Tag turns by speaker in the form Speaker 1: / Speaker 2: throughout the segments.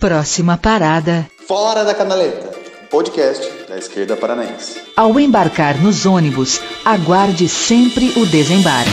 Speaker 1: Próxima parada.
Speaker 2: Fora da Canaleta, podcast da esquerda paranaense.
Speaker 1: Ao embarcar nos ônibus, aguarde sempre o desembarque.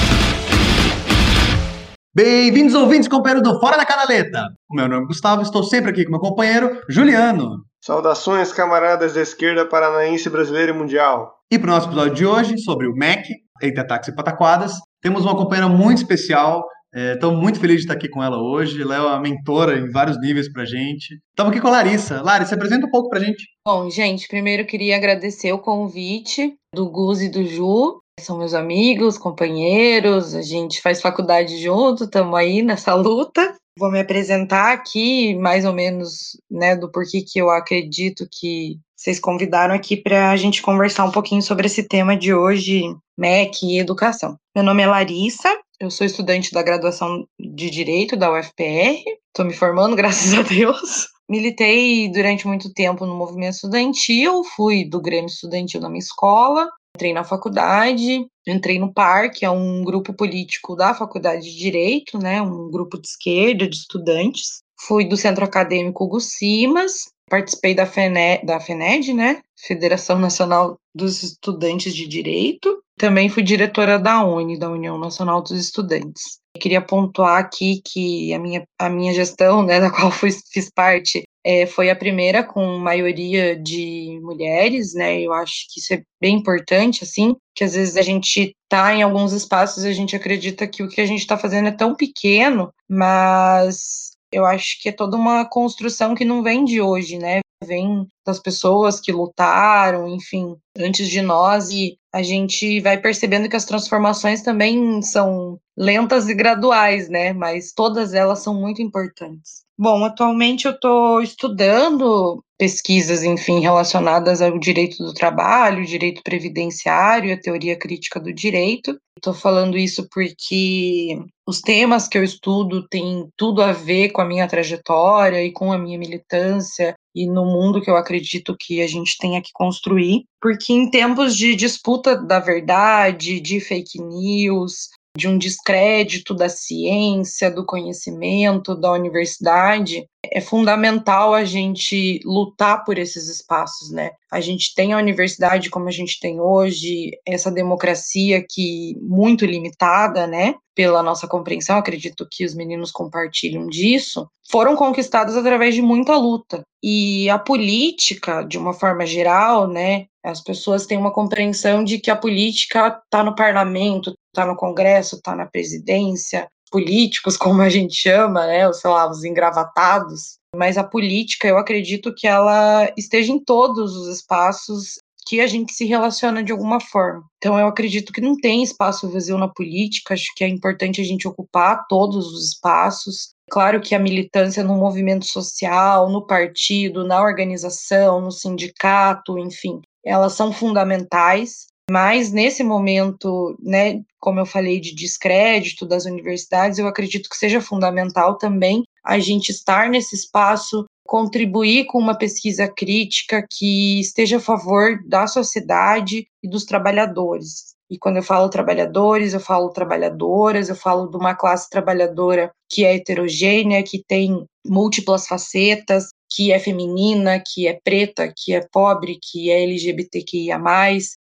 Speaker 3: Bem-vindos, ouvintes, companheiro do Fora da Canaleta. O meu nome é Gustavo, estou sempre aqui com meu companheiro Juliano.
Speaker 4: Saudações, camaradas da esquerda paranaense, brasileira e mundial.
Speaker 3: E para o nosso episódio de hoje, sobre o MEC, Eita Táxi e Pataquadas, temos uma companheira muito especial. Estou é, muito feliz de estar aqui com ela hoje. Ela é uma mentora em vários níveis para gente. Estamos aqui com a Larissa. Larissa, se apresenta um pouco para gente.
Speaker 5: Bom, gente, primeiro queria agradecer o convite do Gus e do Ju. São meus amigos, companheiros, a gente faz faculdade junto, estamos aí nessa luta. Vou me apresentar aqui, mais ou menos, né, do porquê que eu acredito que vocês convidaram aqui para a gente conversar um pouquinho sobre esse tema de hoje, MEC e educação. Meu nome é Larissa, eu sou estudante da graduação de Direito da UFPR, estou me formando, graças a Deus. Militei durante muito tempo no movimento estudantil, fui do Grêmio Estudantil na minha escola, entrei na faculdade, entrei no PAR, que é um grupo político da Faculdade de Direito, né, um grupo de esquerda, de estudantes. Fui do Centro Acadêmico Gussimas, participei da, FENE, da FENED, né, Federação Nacional dos Estudantes de Direito. Também fui diretora da UNE, da União Nacional dos Estudantes. Eu queria pontuar aqui que a minha, a minha gestão, né, da qual fui, fiz parte, é, foi a primeira com maioria de mulheres, né? Eu acho que isso é bem importante, assim, que às vezes a gente tá em alguns espaços e a gente acredita que o que a gente está fazendo é tão pequeno, mas eu acho que é toda uma construção que não vem de hoje, né? Vem das pessoas que lutaram, enfim, antes de nós, e a gente vai percebendo que as transformações também são lentas e graduais, né? Mas todas elas são muito importantes. Bom, atualmente eu estou estudando pesquisas, enfim, relacionadas ao direito do trabalho, direito previdenciário, a teoria crítica do direito. Estou falando isso porque os temas que eu estudo têm tudo a ver com a minha trajetória e com a minha militância e no mundo que eu acredito que a gente tenha que construir, porque em tempos de disputa da verdade, de fake news, de um descrédito da ciência, do conhecimento, da universidade, é fundamental a gente lutar por esses espaços, né? A gente tem a universidade como a gente tem hoje, essa democracia que muito limitada, né? Pela nossa compreensão, acredito que os meninos compartilham disso, foram conquistadas através de muita luta. E a política, de uma forma geral, né? As pessoas têm uma compreensão de que a política está no parlamento, está no Congresso, está na presidência, políticos, como a gente chama, né, ou sei lá, os engravatados, mas a política, eu acredito que ela esteja em todos os espaços que a gente se relaciona de alguma forma. Então, eu acredito que não tem espaço vazio na política, acho que é importante a gente ocupar todos os espaços. Claro que a militância no movimento social, no partido, na organização, no sindicato, enfim, elas são fundamentais, mas nesse momento, né, como eu falei de descrédito das universidades, eu acredito que seja fundamental também a gente estar nesse espaço, contribuir com uma pesquisa crítica que esteja a favor da sociedade e dos trabalhadores. E quando eu falo trabalhadores, eu falo trabalhadoras, eu falo de uma classe trabalhadora que é heterogênea, que tem múltiplas facetas, que é feminina, que é preta, que é pobre, que é LGBTQIA,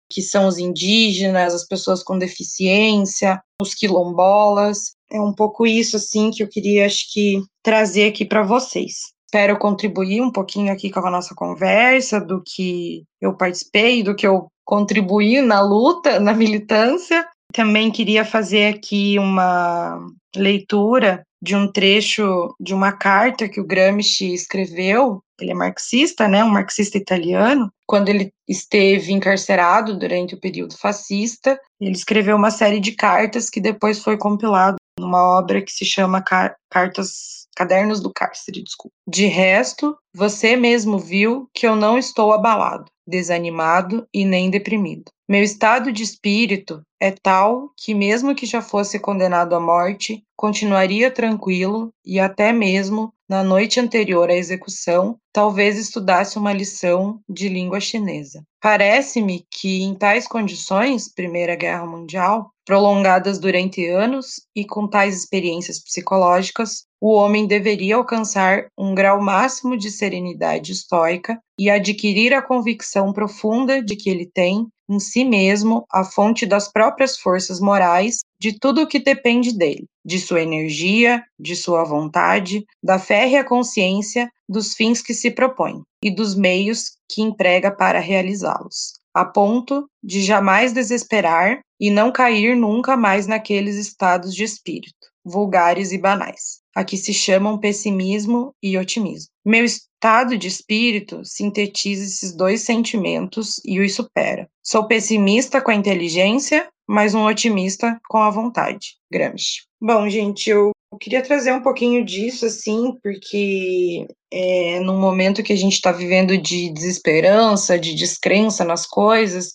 Speaker 5: que são os indígenas, as pessoas com deficiência, os quilombolas. É um pouco isso assim que eu queria acho que trazer aqui para vocês. Espero contribuir um pouquinho aqui com a nossa conversa, do que eu participei, do que eu contribuí na luta, na militância. Também queria fazer aqui uma leitura de um trecho de uma carta que o Gramsci escreveu. Ele é marxista, né, um marxista italiano. Quando ele esteve encarcerado durante o período fascista, ele escreveu uma série de cartas que depois foi compilado numa obra que se chama Cartas Cadernos do Cárcere, desculpa. De resto, você mesmo viu que eu não estou abalado, desanimado e nem deprimido. Meu estado de espírito é tal que, mesmo que já fosse condenado à morte, continuaria tranquilo e até mesmo, na noite anterior à execução, talvez estudasse uma lição de língua chinesa. Parece-me que, em tais condições, Primeira Guerra Mundial, prolongadas durante anos, e com tais experiências psicológicas, o homem deveria alcançar um grau máximo de serenidade estoica e adquirir a convicção profunda de que ele tem em si mesmo a fonte das próprias forças morais de tudo o que depende dele, de sua energia, de sua vontade, da férrea consciência dos fins que se propõe e dos meios que emprega para realizá-los, a ponto de jamais desesperar e não cair nunca mais naqueles estados de espírito, vulgares e banais, a que se chamam pessimismo e otimismo. Meu estado de espírito sintetiza esses dois sentimentos e os supera. Sou pessimista com a inteligência, mas um otimista com a vontade. Gramsci. Bom, gente, eu queria trazer um pouquinho disso, assim, porque é, num momento que a gente está vivendo de desesperança, de descrença nas coisas,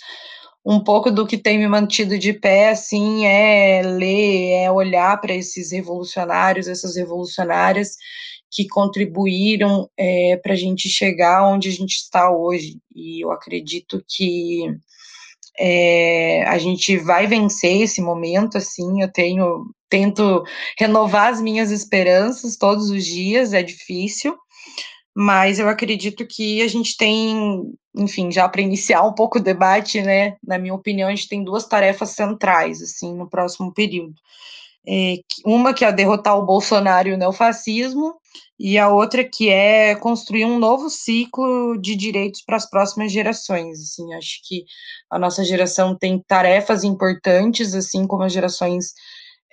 Speaker 5: um pouco do que tem me mantido de pé, assim, é ler, é olhar para esses revolucionários, essas revolucionárias que contribuíram é, para a gente chegar onde a gente está hoje. E eu acredito que é, a gente vai vencer esse momento, assim, eu tenho, tento renovar as minhas esperanças todos os dias, é difícil, mas eu acredito que a gente tem, enfim, já para iniciar um pouco o debate, né, na minha opinião, a gente tem duas tarefas centrais, assim, no próximo período. É, uma que é derrotar o Bolsonaro e o neofascismo, e a outra que é construir um novo ciclo de direitos para as próximas gerações. Assim, acho que a nossa geração tem tarefas importantes, assim como as gerações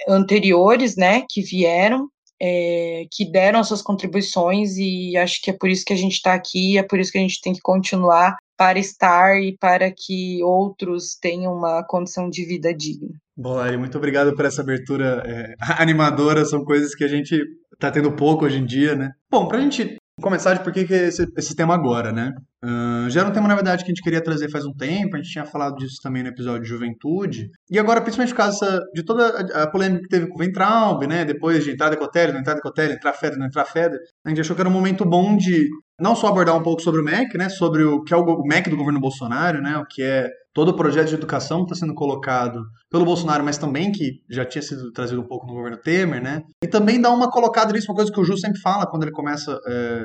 Speaker 5: anteriores, né, que vieram, é, que deram suas contribuições e acho que é por isso que a gente está aqui, é por isso que a gente tem que continuar para estar e para que outros tenham uma condição de vida digna.
Speaker 3: Bom, Lari, muito obrigado por essa abertura é, animadora. São coisas que a gente está tendo pouco hoje em dia, né? Bom, para a gente começar de por que, esse, esse tema agora, né? Uh, já era um tema, na verdade, que a gente queria trazer faz um tempo, a gente tinha falado disso também no episódio de Juventude, e agora, principalmente por causa de toda a, a polêmica que teve com o Ventralb, né? Depois de entrar Decotelli, não entrar Decotelli, entrar Feder, não entrar Feder, a gente achou que era um momento bom de não só abordar um pouco sobre o MEC, né? Sobre o que é o MEC do governo Bolsonaro, né? O que é todo o projeto de educação que está sendo colocado pelo Bolsonaro, mas também que já tinha sido trazido um pouco no governo Temer, né? E também dá uma colocada nisso, uma coisa que o Ju sempre fala quando ele começa é,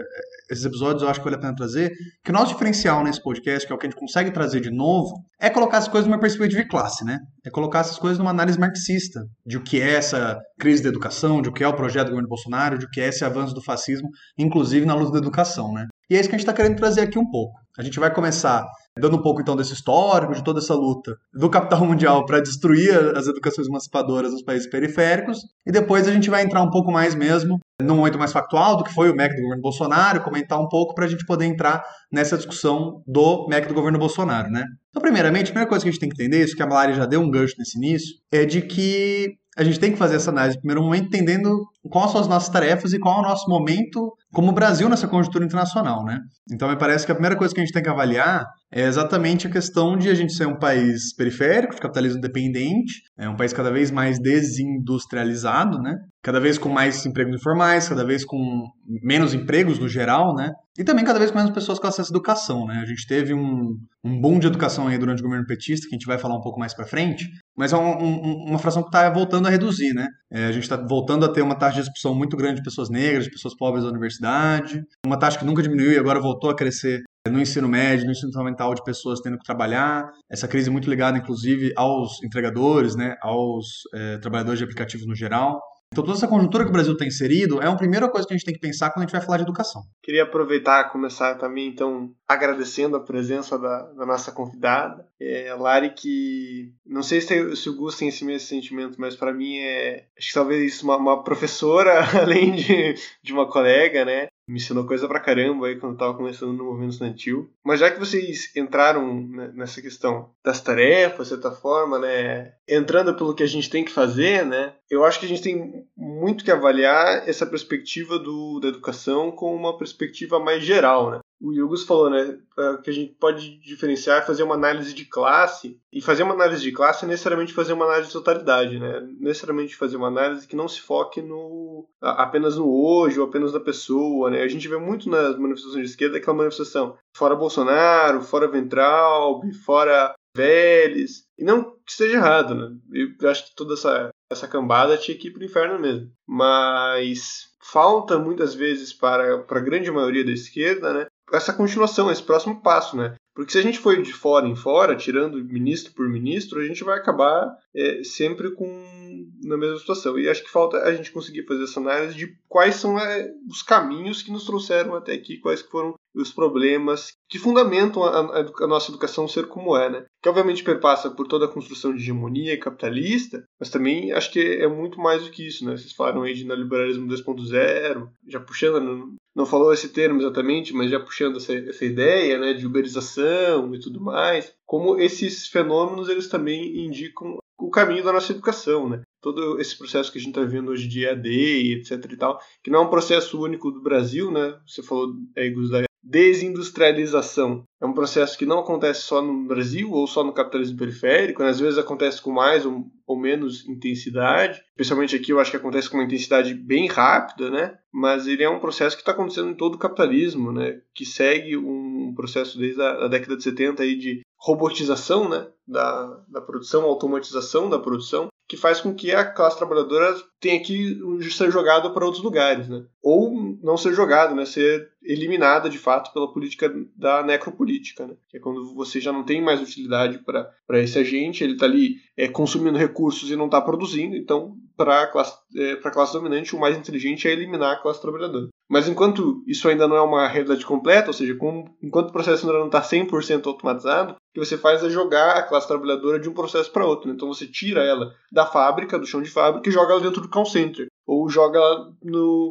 Speaker 3: esses episódios, eu acho que vale a pena trazer, que o nosso diferencial nesse podcast, que é o que a gente consegue trazer de novo, é colocar as coisas numa perspectiva de classe, né? É colocar essas coisas numa análise marxista de o que é essa crise da educação, de o que é o projeto do governo Bolsonaro, de o que é esse avanço do fascismo, inclusive na luta da educação, né? E é isso que a gente está querendo trazer aqui um pouco. A gente vai começar dando um pouco então desse histórico, de toda essa luta do capital mundial para destruir as educações emancipadoras nos países periféricos, e depois a gente vai entrar um pouco mais mesmo num momento mais factual do que foi o MEC do governo Bolsonaro, comentar um pouco para a gente poder entrar nessa discussão do MEC do governo Bolsonaro, né? Então, primeiramente, a primeira coisa que a gente tem que entender, isso que a Malari já deu um gancho nesse início, é de que a gente tem que fazer essa análise primeiro momento, entendendo quais são as nossas tarefas e qual é o nosso momento como Brasil nessa conjuntura internacional, né? Então me parece que a primeira coisa que a gente tem que avaliar é exatamente a questão de a gente ser um país periférico, capitalismo dependente, é um país cada vez mais desindustrializado, né? Cada vez com mais empregos informais, cada vez com menos empregos no geral, né? E também cada vez com menos pessoas com acesso à educação, né? A gente teve um, um boom de educação aí durante o governo petista, que a gente vai falar um pouco mais para frente, mas é um, um, uma fração que está voltando a reduzir, né? É, a gente está voltando a ter uma taxa de expulsão muito grande de pessoas negras, de pessoas pobres da universidade, uma taxa que nunca diminuiu e agora voltou a crescer no ensino médio, no ensino fundamental de pessoas tendo que trabalhar, essa crise muito ligada, inclusive, aos entregadores, né, aos é, trabalhadores de aplicativos no geral. Então, toda essa conjuntura que o Brasil está inserido é a primeira coisa que a gente tem que pensar quando a gente vai falar de educação.
Speaker 4: Queria aproveitar e começar também, então, agradecendo a presença da, da nossa convidada, é, Lari, que não sei se, se o Gus tem esse mesmo sentimento, mas para mim é, acho que talvez uma, uma professora, além de, de uma colega, né? Me ensinou coisa pra caramba aí quando eu tava começando no movimento estudantil. Mas já que vocês entraram nessa questão das tarefas, de certa forma, né, entrando pelo que a gente tem que fazer, né, eu acho que a gente tem muito que avaliar essa perspectiva do, da educação com uma perspectiva mais geral, né o Yugos falou, né, é, que a gente pode diferenciar, fazer uma análise de classe, e fazer uma análise de classe é necessariamente fazer uma análise de totalidade, né, necessariamente fazer uma análise que não se foque no apenas no hoje ou apenas na pessoa, né, a gente vê muito nas manifestações de esquerda aquela manifestação fora Bolsonaro, fora Ventral, fora velhos. E não que esteja errado, né? Eu acho que toda essa, essa cambada tinha que ir pro inferno mesmo. Mas falta muitas vezes para, para a grande maioria da esquerda, né? Essa continuação, esse próximo passo, né? Porque se a gente for de fora em fora, tirando ministro por ministro, a gente vai acabar é, sempre com na mesma situação. E acho que falta a gente conseguir fazer essa análise de quais são é, os caminhos que nos trouxeram até aqui, quais foram os problemas que fundamentam a, a, a, nossa educação ser como é, né? Que obviamente perpassa por toda a construção de hegemonia capitalista, mas também acho que é muito mais do que isso, né? Vocês falaram aí de neoliberalismo 2.0, já puxando, não, falou esse termo exatamente, mas já puxando essa, essa ideia, né, de uberização e tudo mais, como esses fenômenos eles também indicam o caminho da nossa educação, né? Todo esse processo que a gente está vendo hoje de EAD etc e tal, que não é um processo único do Brasil, né? Você falou aí, Gus, da desindustrialização. É um processo que não acontece só no Brasil ou só no capitalismo periférico, né? às vezes acontece com mais ou, menos intensidade. Especialmente aqui eu acho que acontece com uma intensidade bem rápida, né? Mas ele é um processo que está acontecendo em todo o capitalismo, né? Que segue um processo desde a, a década de 70 aí de robotização, né? Da, da produção, automatização da produção, que faz com que a classe trabalhadora tenha que ser jogada para outros lugares, né? Ou não ser jogada, né? Ser eliminada de fato pela política da necropolítica, né? Que é quando você já não tem mais utilidade para esse agente, ele está ali é, consumindo recursos e não está produzindo, então para a classe, é, classe dominante o mais inteligente é eliminar a classe trabalhadora. Mas enquanto isso ainda não é uma realidade completa, ou seja, enquanto o processo ainda não está 100% automatizado, o que você faz é jogar a classe trabalhadora de um processo para outro. Né? Então você tira ela da fábrica, do chão de fábrica, e joga ela dentro do call center. Ou joga ela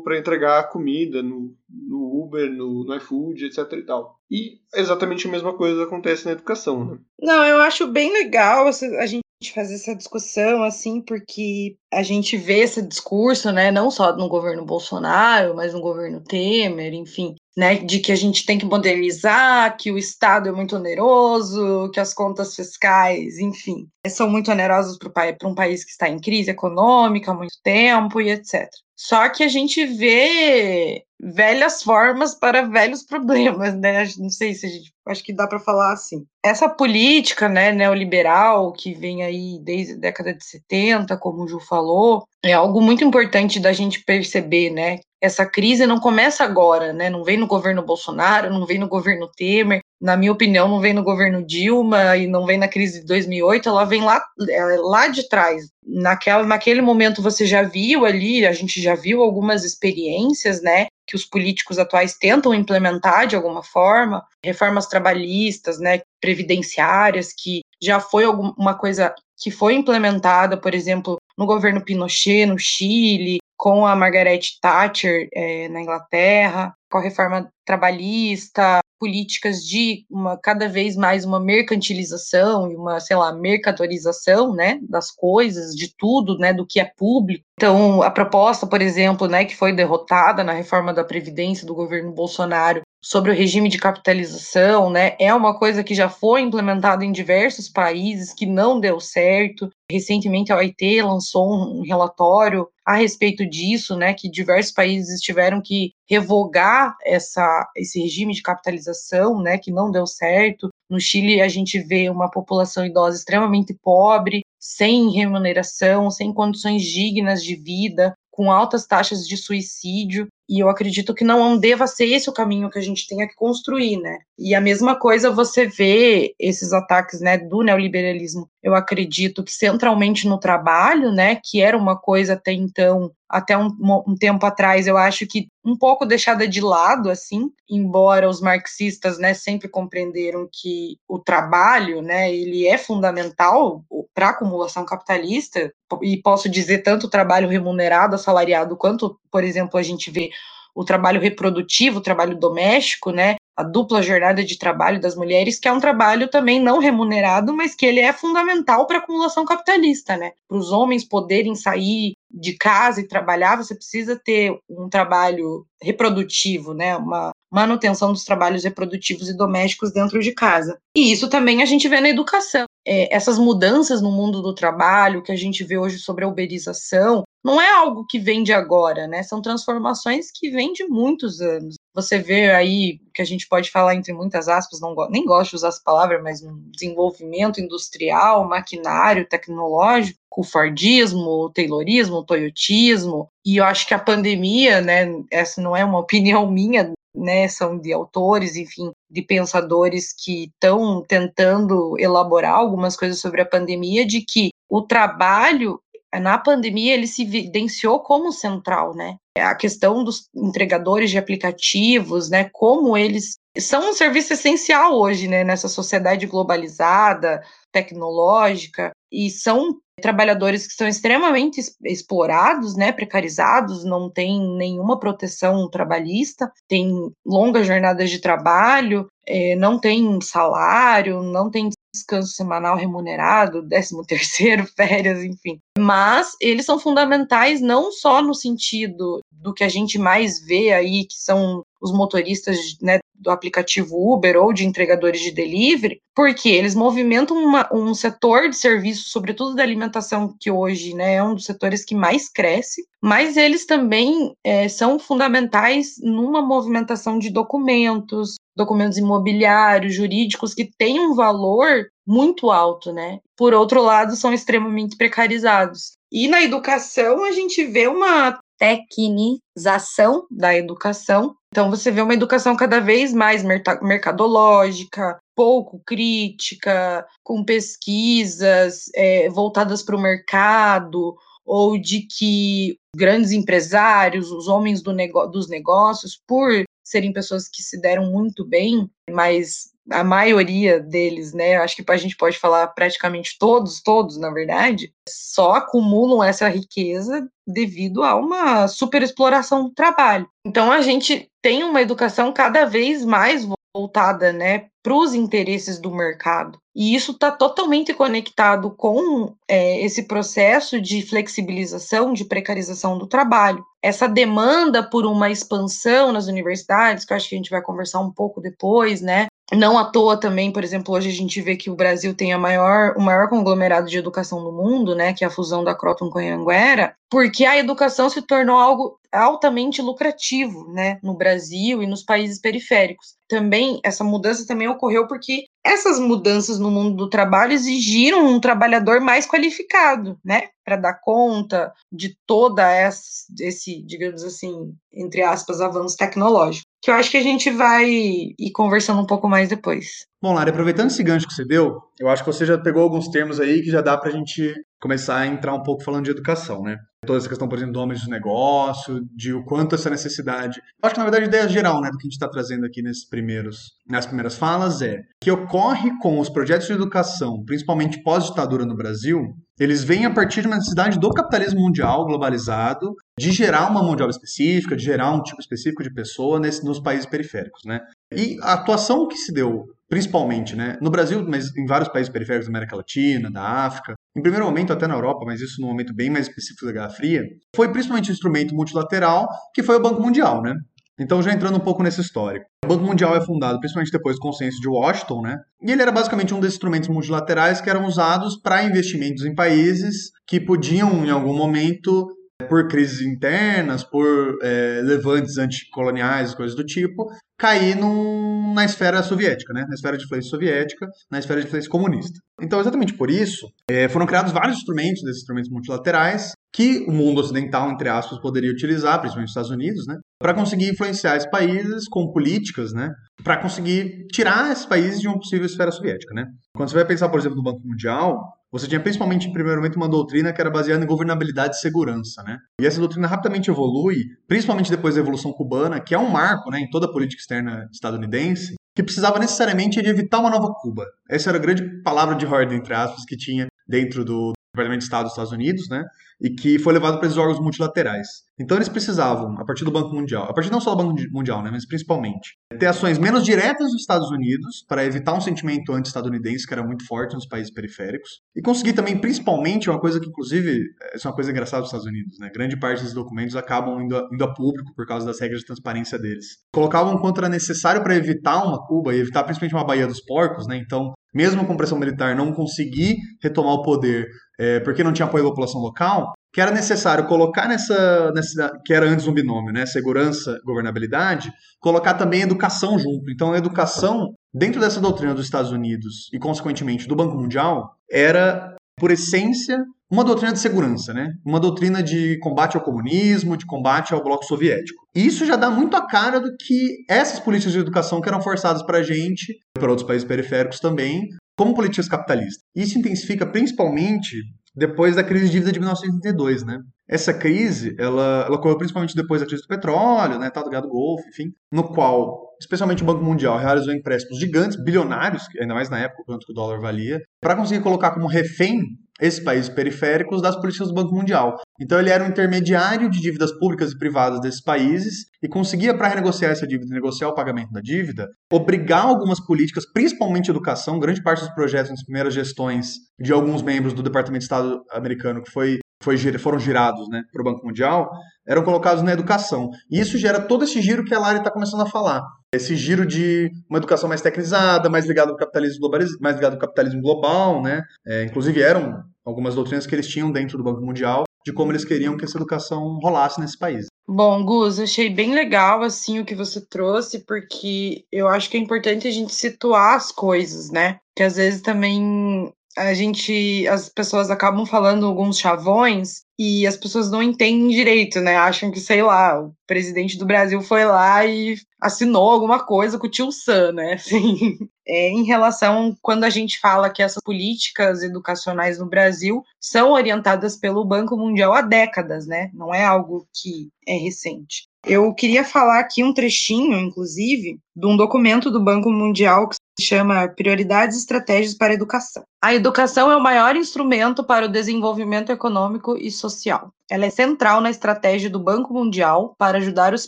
Speaker 4: para entregar comida no, no Uber, no, no iFood, etc e tal. E exatamente a mesma coisa acontece na educação, né?
Speaker 5: Não, eu acho bem legal a gente fazer essa discussão, assim, porque a gente vê esse discurso, né, não só no governo Bolsonaro, mas no governo Temer, enfim, né, de que a gente tem que modernizar, que o Estado é muito oneroso, que as contas fiscais, enfim, são muito onerosas para um país que está em crise econômica há muito tempo e etc. Só que a gente vê velhas formas para velhos problemas, né? Não sei se a gente acho que dá para falar assim. Essa política, né, neoliberal que vem aí desde a década de 70, como o Ju falou, é algo muito importante da gente perceber, né? Essa crise não começa agora, né? Não vem no governo Bolsonaro, não vem no governo Temer, na minha opinião, não vem no governo Dilma e não vem na crise de 2008, ela vem lá, é lá de trás. Naquela, naquele momento você já viu ali, a gente já viu algumas experiências, né, que os políticos atuais tentam implementar de alguma forma, reformas trabalhistas, né, previdenciárias, que já foi alguma coisa que foi implementada, por exemplo, no governo Pinochet, no Chile, com a Margaret Thatcher é, na Inglaterra, com a reforma trabalhista, políticas de uma cada vez mais uma mercantilização e uma, sei lá, mercadorização, né, das coisas, de tudo, né, do que é público. Então, a proposta, por exemplo, né, que foi derrotada na reforma da previdência do governo Bolsonaro sobre o regime de capitalização, né, é uma coisa que já foi implementada em diversos países que não deu certo. Recentemente a OIT lançou um relatório a respeito disso, né, que diversos países tiveram que revogar essa, esse regime de capitalização, né, que não deu certo. No Chile a gente vê uma população idosa extremamente pobre, sem remuneração, sem condições dignas de vida, com altas taxas de suicídio, e eu acredito que não deva ser esse o caminho que a gente tenha que construir, né? E a mesma coisa você vê esses ataques, né, do neoliberalismo. Eu acredito que centralmente no trabalho, né, que era uma coisa até então, até um, um tempo atrás, eu acho que um pouco deixada de lado, assim, embora os marxistas, né, sempre compreenderam que o trabalho, né, ele é fundamental para a acumulação capitalista, e posso dizer tanto o trabalho remunerado, assalariado, quanto, por exemplo, a gente vê o trabalho reprodutivo, o trabalho doméstico, né? A dupla jornada de trabalho das mulheres, que é um trabalho também não remunerado, mas que ele é fundamental para a acumulação capitalista, né? Para os homens poderem sair de casa e trabalhar, você precisa ter um trabalho reprodutivo, né? Uma manutenção dos trabalhos reprodutivos e domésticos dentro de casa. E isso também a gente vê na educação. É, essas mudanças no mundo do trabalho que a gente vê hoje sobre a uberização, não é algo que vem de agora, né? São transformações que vêm de muitos anos. Você vê aí que a gente pode falar entre muitas aspas, não nem gosto de usar essa palavra, mas um desenvolvimento industrial, maquinário, tecnológico, o Fordismo, o Taylorismo, o Toyotismo, e eu acho que a pandemia, né, essa não é uma opinião minha, né, são de autores, enfim, de pensadores que estão tentando elaborar algumas coisas sobre a pandemia, de que o trabalho na pandemia ele se evidenciou como central, né? A questão dos entregadores de aplicativos, né? Como eles são um serviço essencial hoje, né? Nessa sociedade globalizada, tecnológica, e são trabalhadores que são extremamente explorados, né, precarizados, não tem nenhuma proteção trabalhista, tem longas jornadas de trabalho, é, não tem salário, não tem descanso semanal remunerado, décimo terceiro, férias, enfim. Mas eles são fundamentais não só no sentido do que a gente mais vê aí, que são os motoristas né, do aplicativo Uber ou de entregadores de delivery, porque eles movimentam uma, um setor de serviços, sobretudo da alimentação, que hoje né, é um dos setores que mais cresce, mas eles também é, são fundamentais numa movimentação de documentos, documentos imobiliários, jurídicos, que têm um valor muito alto, né? Por outro lado, são extremamente precarizados. E na educação, a gente vê uma tecnização da educação. Então, você vê uma educação cada vez mais mercadológica, pouco crítica, com pesquisas é, voltadas para o mercado, ou de que grandes empresários, os homens do dos negócios, por serem pessoas que se deram muito bem, mas a maioria deles, né, acho que a gente pode falar praticamente todos, todos, na verdade, só acumulam essa riqueza devido a uma superexploração do trabalho. Então a gente tem uma educação cada vez mais voltada, né, para os interesses do mercado. E isso está totalmente conectado com é, esse processo de flexibilização, de precarização do trabalho. Essa demanda por uma expansão nas universidades, que eu acho que a gente vai conversar um pouco depois, né? Não à toa também, por exemplo, hoje a gente vê que o Brasil tem a maior, o maior conglomerado de educação do mundo, né, que é a fusão da Croton com a Anhanguera, porque a educação se tornou algo altamente lucrativo, né, no Brasil e nos países periféricos. Também essa mudança também ocorreu porque essas mudanças no mundo do trabalho exigiram um trabalhador mais qualificado, né, para dar conta de toda essa, esse, digamos assim, entre aspas, avanço tecnológico que eu acho que a gente vai ir conversando um pouco mais depois.
Speaker 3: Bom, Lara, aproveitando esse gancho que você deu, eu acho que você já pegou alguns termos aí que já dá para a gente começar a entrar um pouco falando de educação, né? Toda essa questão, por exemplo, do homem de negócio, de o quanto essa necessidade. Acho que, na verdade, a ideia geral, né, do que a gente está trazendo aqui nesses primeiros, nas primeiras falas é que ocorre com os projetos de educação, principalmente pós-ditadura no Brasil, eles vêm a partir de uma necessidade do capitalismo mundial globalizado de gerar uma mão de obra específica, de gerar um tipo específico de pessoa nesse, nos países periféricos, né? E a atuação que se deu, principalmente, né, no Brasil, mas em vários países periféricos da América Latina, da África, em primeiro momento até na Europa, mas isso num momento bem mais específico da Guerra Fria, foi principalmente um instrumento multilateral, que foi o Banco Mundial, né? Então, já entrando um pouco nessa história. O Banco Mundial é fundado principalmente depois do consenso de Washington, né? E ele era basicamente um desses instrumentos multilaterais que eram usados para investimentos em países que podiam, em algum momento, por crises internas, por é, levantes anticoloniais, coisas do tipo, cair num, na esfera soviética, né? na esfera de influência soviética, na esfera de influência comunista. Então, exatamente por isso, é, foram criados vários instrumentos, desses instrumentos multilaterais, que o mundo ocidental, entre aspas, poderia utilizar, principalmente os Estados Unidos, né, para conseguir influenciar esses países com políticas, né, para conseguir tirar esses países de uma possível esfera soviética, né. Quando você vai pensar, por exemplo, no Banco Mundial, você tinha principalmente, momento, uma doutrina que era baseada em governabilidade e segurança, né? E essa doutrina rapidamente evolui, principalmente depois da Revolução Cubana, que é um marco né, em toda a política externa estadunidense, que precisava necessariamente de evitar uma nova Cuba. Essa era a grande palavra de ordem, entre aspas, que tinha dentro do Departamento de Estado dos Estados Unidos, né? e que foi levado para esses órgãos multilaterais. Então eles precisavam, a partir do Banco Mundial, a partir não só do Banco Mundial, né, mas principalmente, ter ações menos diretas dos Estados Unidos para evitar um sentimento anti-estadunidense que era muito forte nos países periféricos e conseguir também, principalmente, uma coisa que inclusive essa é uma coisa engraçada dos Estados Unidos, né? Grande parte desses documentos acabam indo a, indo a público por causa das regras de transparência deles. Colocavam quanto era necessário para evitar uma Cuba e evitar principalmente uma Baía dos Porcos, né? Então mesmo com pressão militar, não conseguir retomar o poder é, porque não tinha apoio da população local, que era necessário colocar nessa, nessa que era antes um binômio, né, segurança, governabilidade, colocar também educação junto. Então, a educação, dentro dessa doutrina dos Estados Unidos e, consequentemente, do Banco Mundial, era, por essência, uma doutrina de segurança, né? Uma doutrina de combate ao comunismo, de combate ao bloco soviético. E isso já dá muito a cara do que essas políticas de educação que eram forçadas para a gente, para outros países periféricos também, como políticas capitalistas. Isso intensifica principalmente depois da crise de dívida de 1932, né? Essa crise, ela, ela ocorreu principalmente depois da crise do petróleo, né, tal do gado Golfo, enfim, no qual, especialmente o Banco Mundial realizou empréstimos gigantes, bilionários, ainda mais na época, quanto que o dólar valia, para conseguir colocar como refém esses países periféricos das políticas do Banco Mundial. Então ele era um intermediário de dívidas públicas e privadas desses países e conseguia, para renegociar essa dívida, negociar o pagamento da dívida, obrigar algumas políticas, principalmente educação, grande parte dos projetos nas primeiras gestões de alguns membros do Departamento de Estado americano que foi, foi foram girados né, para o Banco Mundial, eram colocados na educação. E isso gera todo esse giro que a Lari está começando a falar. Esse giro de uma educação mais tecnizada, mais ligada ao capitalismo mais ligado ao capitalismo global, né? É, inclusive eram algumas doutrinas que eles tinham dentro do Banco Mundial de como eles queriam que essa educação rolasse nesse país.
Speaker 5: Bom, Gus, achei bem legal assim o que você trouxe, porque eu acho que é importante a gente situar as coisas, né? Que às vezes também a gente, as pessoas acabam falando alguns chavões e as pessoas não entendem direito, né? Acham que, sei lá, o presidente do Brasil foi lá e assinou alguma coisa com o tio Sam, né? Assim, é, em relação quando a gente fala que essas políticas educacionais no Brasil são orientadas pelo Banco Mundial há décadas, né? Não é algo que é recente. Eu queria falar aqui um trechinho, inclusive, de um documento do Banco Mundial que chama Prioridades e Estratégias para a Educação. A educação é o maior instrumento para o desenvolvimento econômico e social. Ela é central na estratégia do Banco Mundial para ajudar os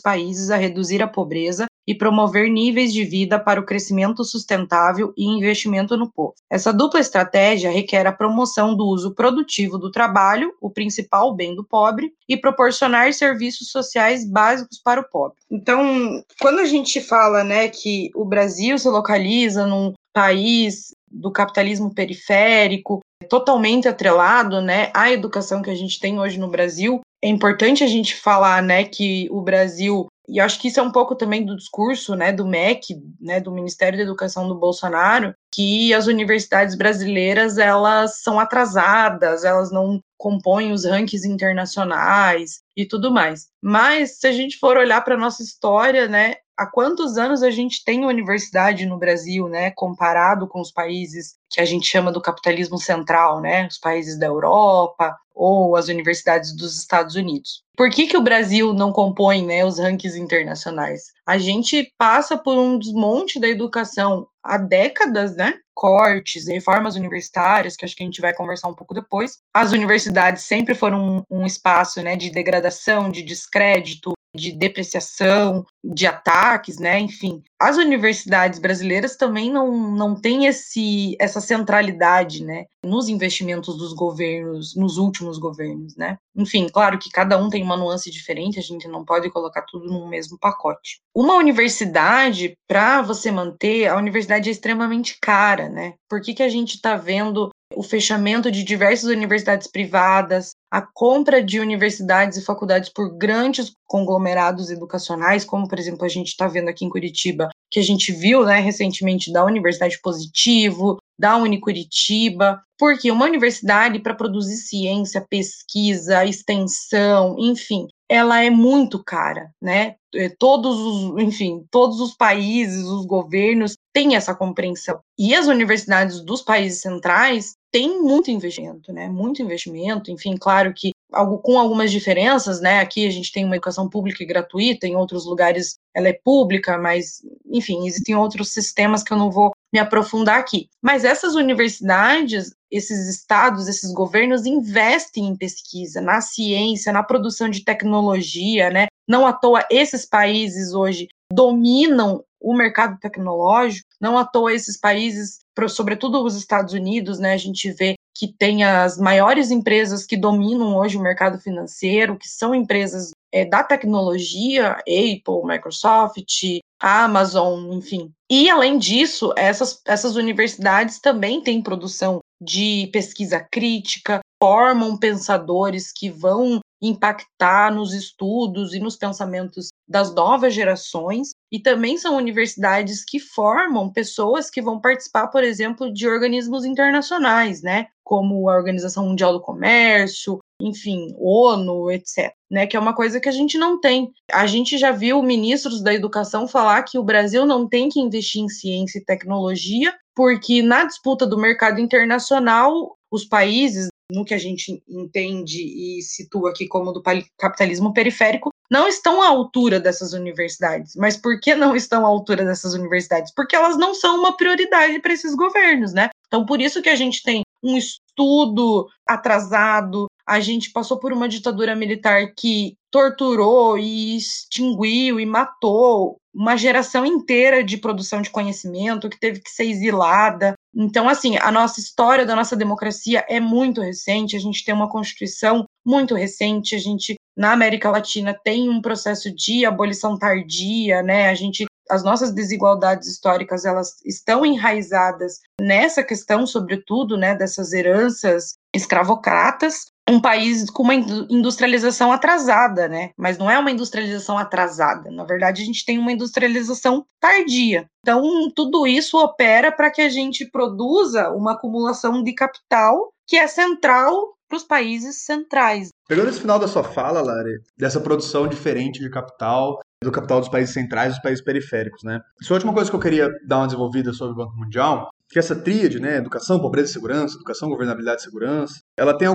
Speaker 5: países a reduzir a pobreza e promover níveis de vida para o crescimento sustentável e investimento no povo. Essa dupla estratégia requer a promoção do uso produtivo do trabalho, o principal bem do pobre, e proporcionar serviços sociais básicos para o pobre. Então, quando a gente fala, né, que o Brasil se localiza num país do capitalismo periférico, totalmente atrelado, né, à educação que a gente tem hoje no Brasil. É importante a gente falar, né, que o Brasil e acho que isso é um pouco também do discurso, né, do MEC, né, do Ministério da Educação do Bolsonaro, que as universidades brasileiras elas são atrasadas, elas não compõem os rankings internacionais e tudo mais. Mas se a gente for olhar para nossa história, né, há quantos anos a gente tem universidade no Brasil, né, comparado com os países que a gente chama do capitalismo central, né, os países da Europa ou as universidades dos Estados Unidos. Por que, que o Brasil não compõe né, os rankings internacionais? A gente passa por um desmonte da educação há décadas, né? Cortes, reformas universitárias, que acho que a gente vai conversar um pouco depois. As universidades sempre foram um, um espaço né, de degradação, de descrédito, de depreciação, de ataques, né? Enfim, as universidades brasileiras também não, não têm esse, essa centralidade, né? Nos investimentos dos governos, nos últimos governos, né? Enfim, claro que cada um tem uma nuance diferente, a gente não pode colocar tudo no mesmo pacote. Uma universidade, para você manter, a universidade é extremamente cara, né? Por que, que a gente está vendo o fechamento de diversas universidades privadas, a compra de universidades e faculdades por grandes conglomerados educacionais, como, por exemplo, a gente está vendo aqui em Curitiba, que a gente viu né, recentemente da Universidade Positivo, da Unicuritiba, porque uma universidade para produzir ciência, pesquisa, extensão, enfim, ela é muito cara, né? É, todos os, enfim, todos os países, os governos têm essa compreensão. E as universidades dos países centrais têm muito investimento, né? Muito investimento, enfim, claro que algo com algumas diferenças, né? Aqui a gente tem uma educação pública e gratuita, em outros lugares ela é pública, mas enfim, existem outros sistemas que eu não vou me aprofundar aqui. Mas essas universidades, esses estados, esses governos investem em pesquisa, na ciência, na produção de tecnologia, né? Não à toa esses países hoje dominam o mercado tecnológico, não à toa esses países, sobretudo os Estados Unidos, né, a gente vê que tem as maiores empresas que dominam hoje o mercado financeiro, que são empresas é, da tecnologia, Apple, Microsoft, Amazon, enfim. E, além disso, essas, essas universidades também têm produção de pesquisa crítica, formam pensadores que vão impactar nos estudos e nos pensamentos das novas gerações, e também são universidades que formam pessoas que vão participar, por exemplo, de organismos internacionais, né, como a Organização Mundial do Comércio, enfim, ONU, etc. Né, que é uma coisa que a gente não tem. A gente já viu ministros da educação falar que o Brasil não tem que investir em ciência e tecnologia, porque na disputa do mercado internacional, os países, no que a gente entende e situa aqui como do capitalismo periférico, não estão à altura dessas universidades. Mas por que não estão à altura dessas universidades? Porque elas não são uma prioridade para esses governos, né? Então, por isso que a gente tem um estudo atrasado, a gente passou por uma ditadura militar que torturou e extinguiu e matou uma geração inteira de produção de conhecimento que teve que ser exilada. Então, assim, a nossa história da nossa democracia é muito recente, a gente tem uma constituição muito recente, a gente na América Latina tem um processo de abolição tardia, né? A gente as nossas desigualdades históricas elas estão enraizadas nessa questão, sobretudo, né, dessas heranças escravocratas, um país com uma industrialização atrasada, né? Mas não é uma industrialização atrasada. Na verdade, a gente tem uma industrialização tardia. Então, tudo isso opera para que a gente produza uma acumulação de capital que é central para os países centrais.
Speaker 3: Pegando esse final da sua fala, Lari, dessa produção diferente de capital, do capital dos países centrais e dos países periféricos, né? Isso é a última coisa que eu queria dar uma desenvolvida sobre o Banco Mundial, que essa tríade, né, educação, pobreza e segurança, educação, governabilidade e segurança, ela tem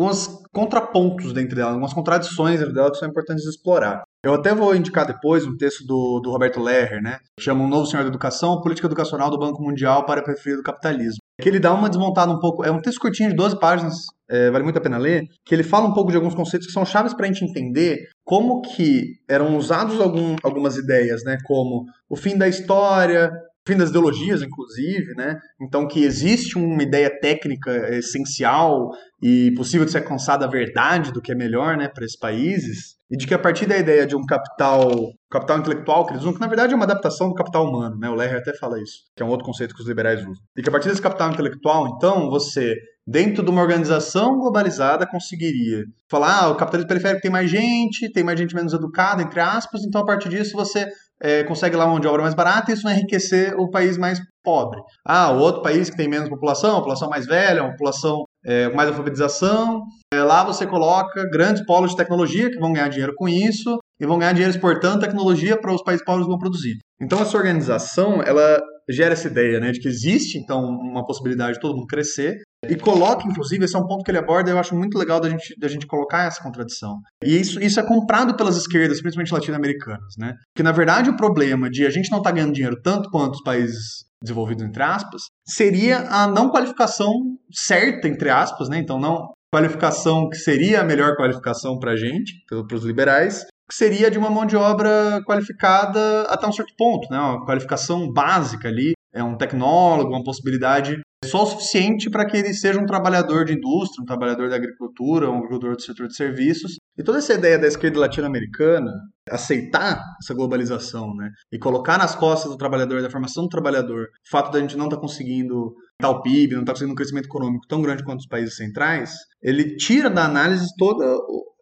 Speaker 3: alguns contrapontos dentro dela, algumas contradições dentro dela que são importantes de explorar. Eu até vou indicar depois um texto do, do Roberto Leher, né, chama Um Novo Senhor da Educação, Política Educacional do Banco Mundial para a Periferia do Capitalismo. Que ele dá uma desmontada um pouco, é um texto curtinho de 12 páginas, é, vale muito a pena ler, que ele fala um pouco de alguns conceitos que são chaves para a gente entender como que eram usados algum, algumas ideias, né, como o fim da história, fim das ideologias, inclusive, né? Então que existe uma ideia técnica essencial e possível de ser alcançada a verdade do que é melhor, né, para esses países, e de que a partir da ideia de um capital, capital intelectual que eles usam, que na verdade é uma adaptação do capital humano, né? O Leher até fala isso, que é um outro conceito que os liberais usam. E que a partir desse capital intelectual, então, você dentro de uma organização globalizada conseguiria falar, ah, o capitalismo periférico tem mais gente, tem mais gente menos educada, entre aspas, então a partir disso você é, consegue lá uma mão de obra mais barata e isso vai enriquecer o país mais pobre. Ah, o outro país que tem menos população, população mais velha, uma população é, mais alfabetização, é, lá você coloca grandes polos de tecnologia que vão ganhar dinheiro com isso e vão ganhar dinheiro exportando tecnologia para os países pobres vão produzir. Então essa organização, ela gera essa ideia, né, de que existe então uma possibilidade de todo mundo crescer e coloca, inclusive, esse é um ponto que ele aborda, eu acho muito legal da gente, da gente colocar essa contradição. E isso, isso é comprado pelas esquerdas, principalmente latino-americanas, né? Porque, na verdade, o problema de a gente não estar tá ganhando dinheiro tanto quanto os países desenvolvidos, entre aspas, seria a não qualificação certa, entre aspas, né? Então, não qualificação que seria a melhor qualificação para a gente, para os liberais, que seria de uma mão de obra qualificada até um certo ponto, né? Uma qualificação básica ali, é um tecnólogo, uma possibilidade só o suficiente para que ele seja um trabalhador de indústria, um trabalhador da agricultura, um agricultor do setor de serviços. E toda essa ideia da esquerda latino-americana aceitar essa globalização, né, e colocar nas costas do trabalhador, da formação do trabalhador, o fato da gente não estar tá conseguindo tal PIB, não estar tá conseguindo um crescimento econômico tão grande quanto os países centrais, ele tira da análise toda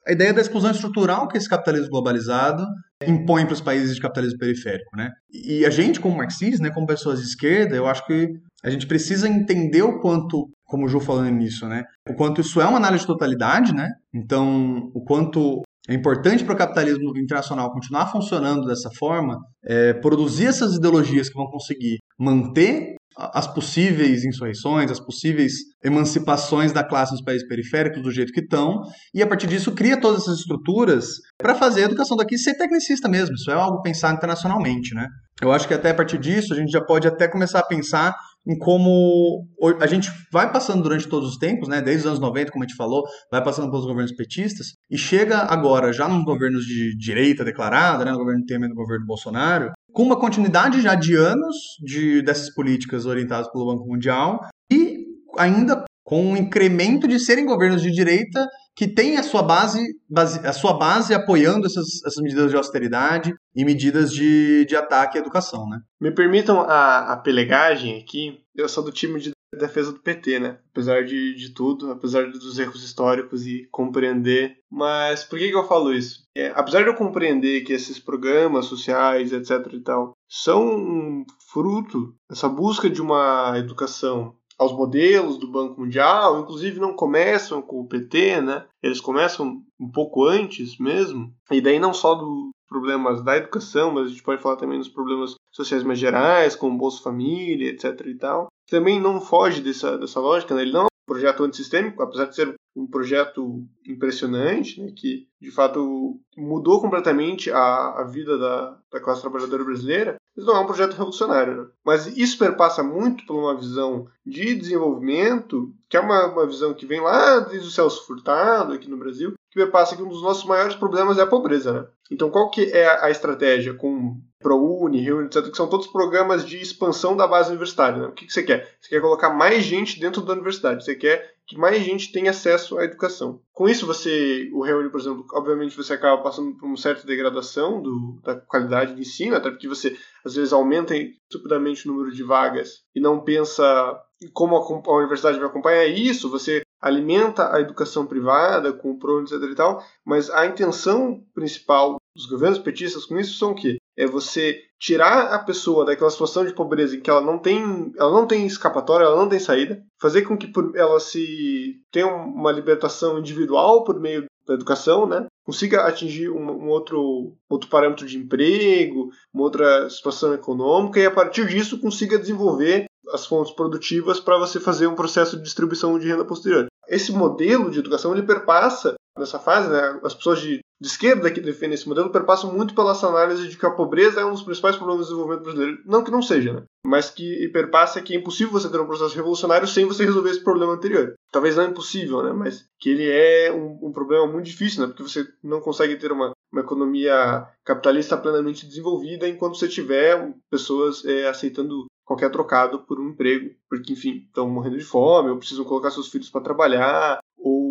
Speaker 3: a ideia da exclusão estrutural que esse capitalismo globalizado impõe para os países de capitalismo periférico, né? E a gente, como marxistas, né, como pessoas de esquerda, eu acho que a gente precisa entender o quanto, como o Ju falando nisso, né, o quanto isso é uma análise de totalidade, né? Então, o quanto é importante para o capitalismo internacional continuar funcionando dessa forma, é, produzir essas ideologias que vão conseguir manter as possíveis insurreições, as possíveis emancipações da classe nos países periféricos do jeito que estão, e a partir disso cria todas essas estruturas para fazer a educação daqui ser tecnicista mesmo. Isso é algo pensado internacionalmente, né? Eu acho que até a partir disso a gente já pode até começar a pensar em como a gente vai passando durante todos os tempos, né, desde os anos 90, como a gente falou, vai passando pelos governos petistas, e chega agora, já nos governos de direita declarada, né, no governo Temer e no governo Bolsonaro, com uma continuidade já de anos de, dessas políticas orientadas pelo Banco Mundial, e ainda com um incremento de serem governos de direita que tem a sua base, base a sua base apoiando essas, essas medidas de austeridade e medidas de, de ataque à educação, né?
Speaker 4: Me permitam a, a pelegagem aqui, eu sou do time de defesa do PT, né? Apesar de, de tudo, apesar dos erros históricos e compreender. Mas por que, que eu falo isso? É, apesar de eu compreender que esses programas sociais, etc e tal, são um fruto dessa busca de uma educação aos modelos do Banco Mundial, inclusive não começam com o PT, né? Eles começam um pouco antes mesmo, e daí não só do problemas da educação, mas a gente pode falar também dos problemas sociais mais gerais, como Bolsa Família, etc e tal. Também não foge dessa, dessa lógica, né? Ele não é um projeto antissistêmico, apesar de ser um projeto impressionante, né, que de fato mudou completamente a, a vida da, da classe trabalhadora brasileira, mas não é um projeto revolucionário. Né? Mas isso perpassa muito por uma visão de desenvolvimento, que é uma, uma visão que vem lá desde o Celso Furtado aqui no Brasil, que perpassa que um dos nossos maiores problemas é a pobreza. Né? Então qual que é a, estratégia com ProUni, Reuni, etc., que são todos programas de expansão da base universitária. Né? O que, que você quer? Você quer colocar mais gente dentro da universidade, você quer que mais gente tenha acesso à educação. Com isso, você, o Reúne, por exemplo, obviamente você acaba passando por uma certa degradação do, da qualidade de ensino, até porque você, às vezes, aumenta estupidamente o número de vagas e não pensa como a, a universidade vai acompanhar isso, você alimenta a educação privada com o PRON, etc e tal, mas a intenção principal dos governos petistas com isso são o quê? É você tirar a pessoa daquela situação de pobreza em que ela não tem, ela não tem escapatória, ela não tem saída, fazer com que ela se tenha uma libertação individual por meio da educação, né? Consiga atingir um, um, outro, outro parâmetro de emprego, uma outra situação econômica e a partir disso consiga desenvolver as fontes produtivas para você fazer um processo de distribuição de renda posterior. Esse modelo de educação ele perpassa nessa fase, né? As pessoas de de esquerda que defendem esse modelo perpassam muito pela essa análise de que a pobreza é um dos principais problemas do desenvolvimento brasileiro. Não que não seja, né? Mas que perpassa que é impossível você ter um processo revolucionário sem você resolver esse problema anterior. Talvez não é impossível, né? Mas que ele é um, um problema muito difícil, né? Porque você não consegue ter uma, uma economia capitalista plenamente desenvolvida enquanto você tiver pessoas é, aceitando qualquer trocado por um emprego, porque, enfim, estão morrendo de fome, ou precisam colocar seus filhos para trabalhar, ou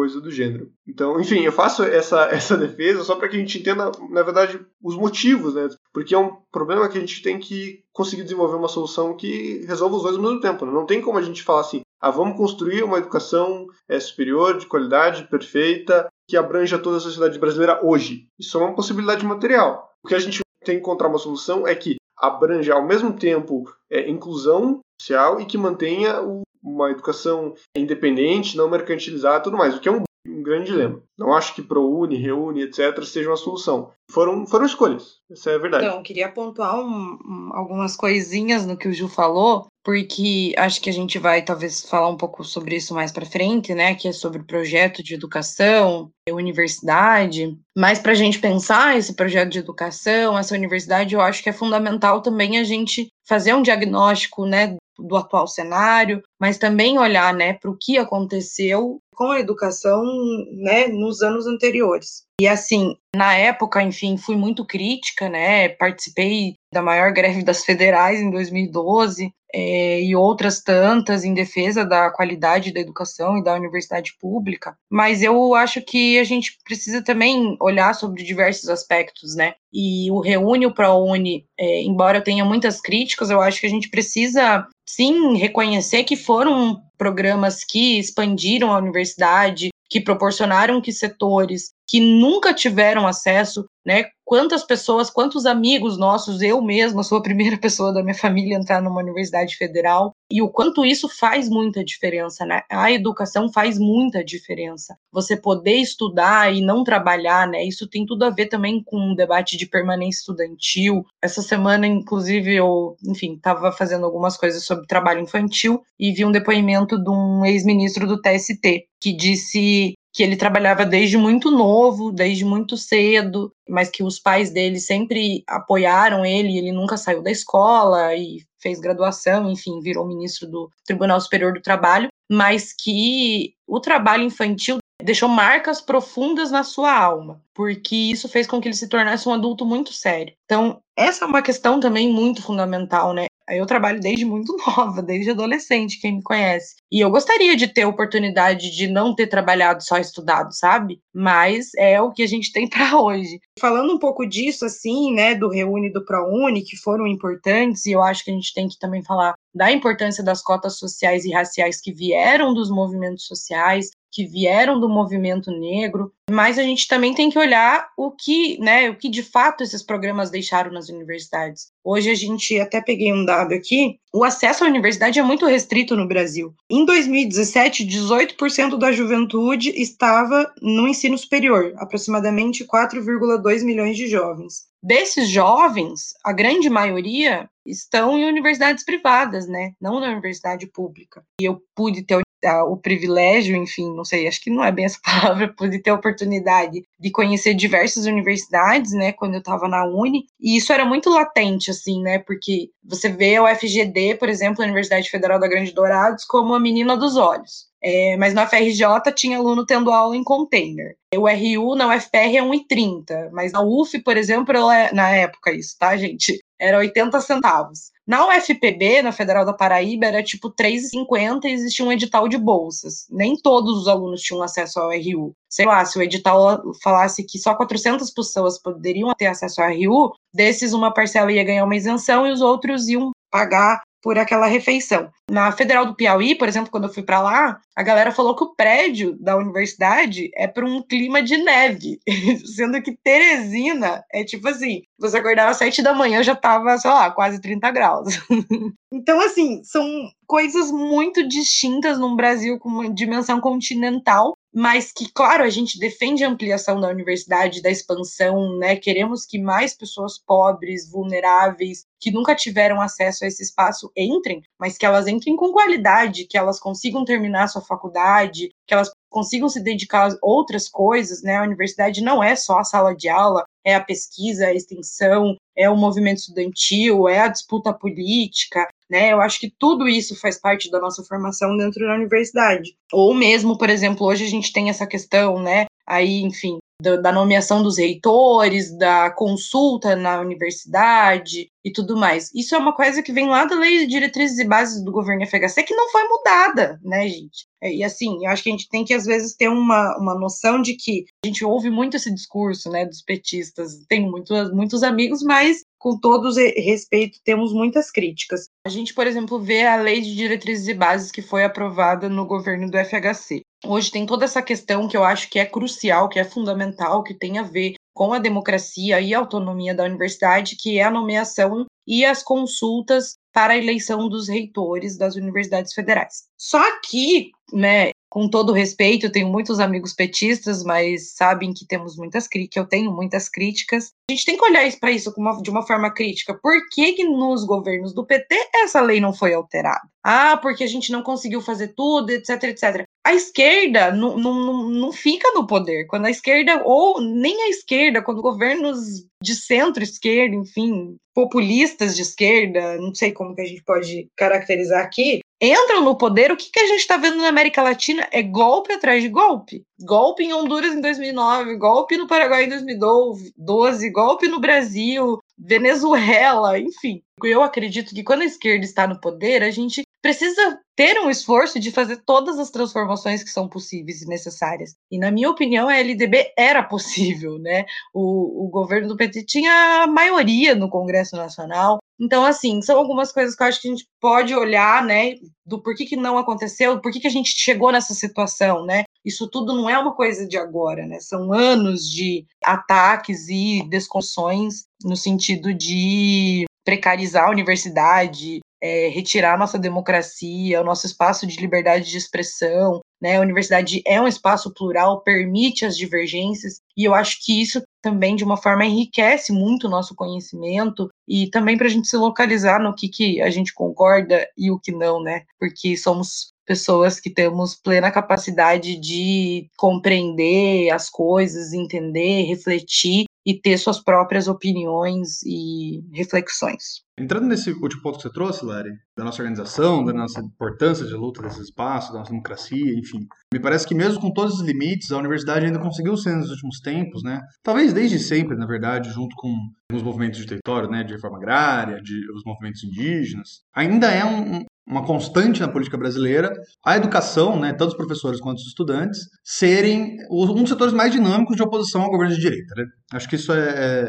Speaker 4: coisa do gênero. Então, enfim, eu faço essa, essa defesa só para que a gente entenda, na verdade, os motivos, né? Porque é um problema que a gente tem que conseguir desenvolver uma solução que resolva os dois ao mesmo tempo. Né? Não tem como a gente falar assim, ah, vamos construir uma educação é, superior, de qualidade, perfeita, que abranja toda a sociedade brasileira hoje. Isso é uma possibilidade material. O que a gente tem que encontrar uma solução é que abranja ao mesmo tempo é, inclusão social e que mantenha o uma educação independente, não mercantilizada e tudo mais, o que é um, um grande dilema. Não acho que ProUni, Reúne, etc., sejam a solução. Foram, foram escolhas, essa é verdade.
Speaker 5: Então, queria pontuar um, algumas coisinhas no que o Ju falou, porque acho que a gente vai talvez falar um pouco sobre isso mais para frente, né? Que é sobre projeto de educação, universidade. Mas para a gente pensar esse projeto de educação, essa universidade, eu acho que é fundamental também a gente fazer um diagnóstico, né, do atual cenário, mas também olhar né, para o que aconteceu com a educação né, nos anos anteriores. E assim, na época, enfim, fui muito crítica, né? Participei da maior greve das federais em 2012 é, e outras tantas em defesa da qualidade da educação e da universidade pública. Mas eu acho que a gente precisa também olhar sobre diversos aspectos, né? E o Reúne, o ProUni, é, embora tenha muitas críticas, eu acho que a gente precisa sim reconhecer que foram programas que expandiram a universidade, que proporcionaram que setores que nunca tiveram acesso, né? Quantas pessoas, quantos amigos nossos, eu mesma sou a primeira pessoa da minha família a entrar numa universidade federal, e o quanto isso faz muita diferença, né? A educação faz muita diferença. Você poder estudar e não trabalhar, né? Isso tem tudo a ver também com um debate de permanência estudantil. Essa semana, inclusive, eu, enfim, estava fazendo algumas coisas sobre trabalho infantil e vi um depoimento de um ex-ministro do TST que disse que ele trabalhava desde muito novo, desde muito cedo, mas que os pais dele sempre apoiaram ele, ele nunca saiu da escola e fez graduação, enfim, virou ministro do Tribunal Superior do Trabalho, mas que o trabalho infantil deixou marcas profundas na sua alma, porque isso fez com que ele se tornasse um adulto muito sério. Então, essa é uma questão também muito fundamental, né? Eu trabalho desde muito nova, desde adolescente, quem me conhece. E eu gostaria de ter a oportunidade de não ter trabalhado só estudado, sabe? Mas é o que a gente tem para hoje. Falando um pouco disso, assim, né, do Reúne e do ProUni, que foram importantes, e eu acho que a gente tem que também falar da importância das cotas sociais e raciais que vieram dos movimentos sociais, que vieram do movimento negro, mas a gente também tem que olhar o que, né, o que de fato esses programas deixaram nas universidades. Hoje a gente até peguei um dado aqui, o acesso à universidade é muito restrito no Brasil. Em 2017, 18% da juventude estava no ensino superior, aproximadamente 4,2 milhões de jovens. Desses jovens, a grande maioria estão em universidades privadas, né? Não na universidade pública. E eu pude ter o privilégio, enfim, não sei, acho que não é bem essa palavra, pude ter a oportunidade de conhecer diversas universidades, né, quando eu estava na Uni, e isso era muito latente, assim, né, porque você vê o FGD, por exemplo, a Universidade Federal da Grande Dourados, como a menina dos olhos. É, mas na FRJ tinha aluno tendo aula em container. O RU na UFR é 1,30, mas na UF, por exemplo, é, na época isso, tá, gente? Era 80 centavos. Na UFPB, na Federal da Paraíba, era tipo 3,50 e existia um edital de bolsas. Nem todos os alunos tinham acesso ao RU. Sei lá, se o edital falasse que só 400 pessoas poderiam ter acesso ao RU, desses uma parcela ia ganhar uma isenção e os outros iam pagar por aquela refeição. Na Federal do Piauí, por exemplo, quando eu fui para lá, a galera falou que o prédio da universidade é para um clima de neve, sendo que Teresina é tipo assim, você acordava às sete da manhã já tava, sei lá, quase 30 graus. então, assim, são coisas muito distintas num Brasil com uma dimensão continental mas que, claro, a gente defende a ampliação da universidade, da expansão, né? Queremos que mais pessoas pobres, vulneráveis, que nunca tiveram acesso a esse espaço entrem, mas que elas entrem com qualidade, que elas consigam terminar sua faculdade, que elas consigam se dedicar a outras coisas, né? A universidade não é só a sala de aula, é a pesquisa, é a extensão, é o movimento estudantil, é a disputa política, né? Eu acho que tudo isso faz parte da nossa formação dentro da universidade. Ou mesmo, por exemplo, hoje a gente tem essa questão, né? Aí, enfim, da nomeação dos reitores, da consulta na universidade e tudo mais. Isso é uma coisa que vem lá da Lei de Diretrizes e Bases do governo FHC que não foi mudada, né, gente? É, e assim, eu acho que a gente tem que, às vezes, ter uma, uma noção de que a gente ouve muito esse discurso, né, dos petistas. Tenho muitos, muitos amigos, mas com todos respeito, temos muitas críticas. A gente, por exemplo, vê a Lei de Diretrizes e Bases que foi aprovada no governo do FHC. Hoje tem toda essa questão que eu acho que é crucial, que é fundamental, que tem a ver com a democracia e a autonomia da universidade, que é a nomeação e as consultas para a eleição dos reitores das universidades federais. Só que, né, com todo respeito, eu tenho muitos amigos petistas, mas sabem que temos muitas críticas, eu tenho muitas críticas. A gente tem que olhar para isso de uma forma crítica. Por que, que nos governos do PT essa lei não foi alterada? Ah, porque a gente não conseguiu fazer tudo, etc, etc. A esquerda não, não, não fica no poder. Quando a esquerda, ou nem a esquerda, quando governos de centro-esquerda, enfim, populistas de esquerda, não sei como que a gente pode caracterizar aqui, entram no poder, o que, que a gente está vendo na América Latina é golpe atrás de golpe. Golpe em Honduras em 2009, golpe no Paraguai em 2012, golpe no Brasil, Venezuela, enfim. Eu acredito que quando a esquerda está no poder, a gente precisa ter um esforço de fazer todas as transformações que são possíveis e necessárias. E, na minha opinião, a LDB era possível, né? O, o governo do PT tinha maioria no Congresso Nacional. Então, assim, são algumas coisas que eu acho que a gente pode olhar, né? Do porquê que não aconteceu, por que a gente chegou nessa situação, né? Isso tudo não é uma coisa de agora, né? São anos de ataques e desconstruções no sentido de precarizar a universidade, é, retirar nossa democracia, o nosso espaço de liberdade de expressão. Né? A universidade é um espaço plural, permite as divergências, e eu acho que isso também, de uma forma, enriquece muito o nosso conhecimento e também para a gente se localizar no que, que a gente concorda e o que não, né? Porque somos pessoas que temos plena capacidade de compreender as coisas, entender, refletir e ter suas próprias opiniões e reflexões.
Speaker 3: Entrando nesse último ponto que você trouxe, Lari, da nossa organização, da nossa importância de luta desse espaço, da nossa democracia, enfim, me parece que mesmo com todos os limites, a universidade ainda conseguiu ser nos últimos tempos, né? Talvez desde sempre, na verdade, junto com os movimentos de território, né, de reforma agrária, de os movimentos indígenas, ainda é um, uma constante na política brasileira, a educação, né, tanto os professores quanto os estudantes, serem um dos setores mais dinâmicos de oposição ao governo de direita. Né? Acho que isso é,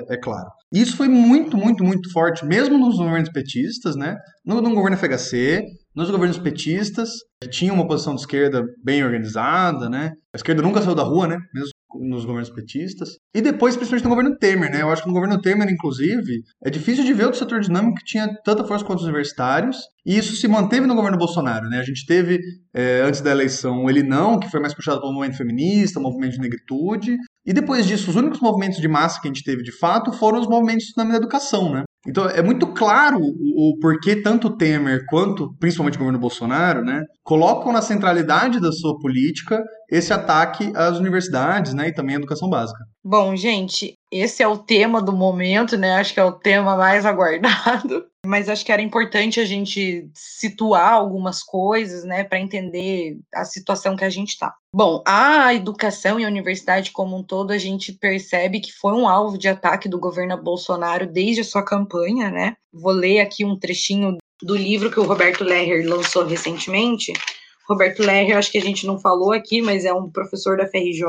Speaker 3: é, é, claro. E isso foi muito, muito, muito forte, mesmo nos governos petistas, né? no, no governo FHC, nos governos petistas, que tinham uma oposição de esquerda bem organizada, né? A esquerda nunca saiu da rua, né? Mesmo nos governos petistas. E depois, principalmente no governo Temer, né? Eu acho que no governo Temer, inclusive, é difícil de ver outro setor dinâmico que tinha tanta força quanto os universitários. E isso se manteve no governo Bolsonaro, né? A gente teve, é, antes da eleição, ele não, que foi mais puxado pelo movimento feminista, movimento de negritude. E depois disso, os únicos movimentos de massa que a gente teve de fato foram os movimentos na educação, né? Então é muito claro o, o porquê tanto Temer quanto principalmente o governo Bolsonaro, né, colocam na centralidade da sua política esse ataque às universidades, né, e também à educação básica.
Speaker 5: Bom, gente, esse é o tema do momento, né? Acho que é o tema mais aguardado. Mas acho que era importante a gente situar algumas coisas, né, para entender a situação que a gente está. Bom, a educação e a universidade como um todo, a gente percebe que foi um alvo de ataque do governo Bolsonaro desde a sua campanha, né? Vou ler aqui um trechinho do livro que o Roberto Lerrer lançou recentemente, Roberto Lerrer, acho que a gente não falou aqui, mas é um professor da FRJ,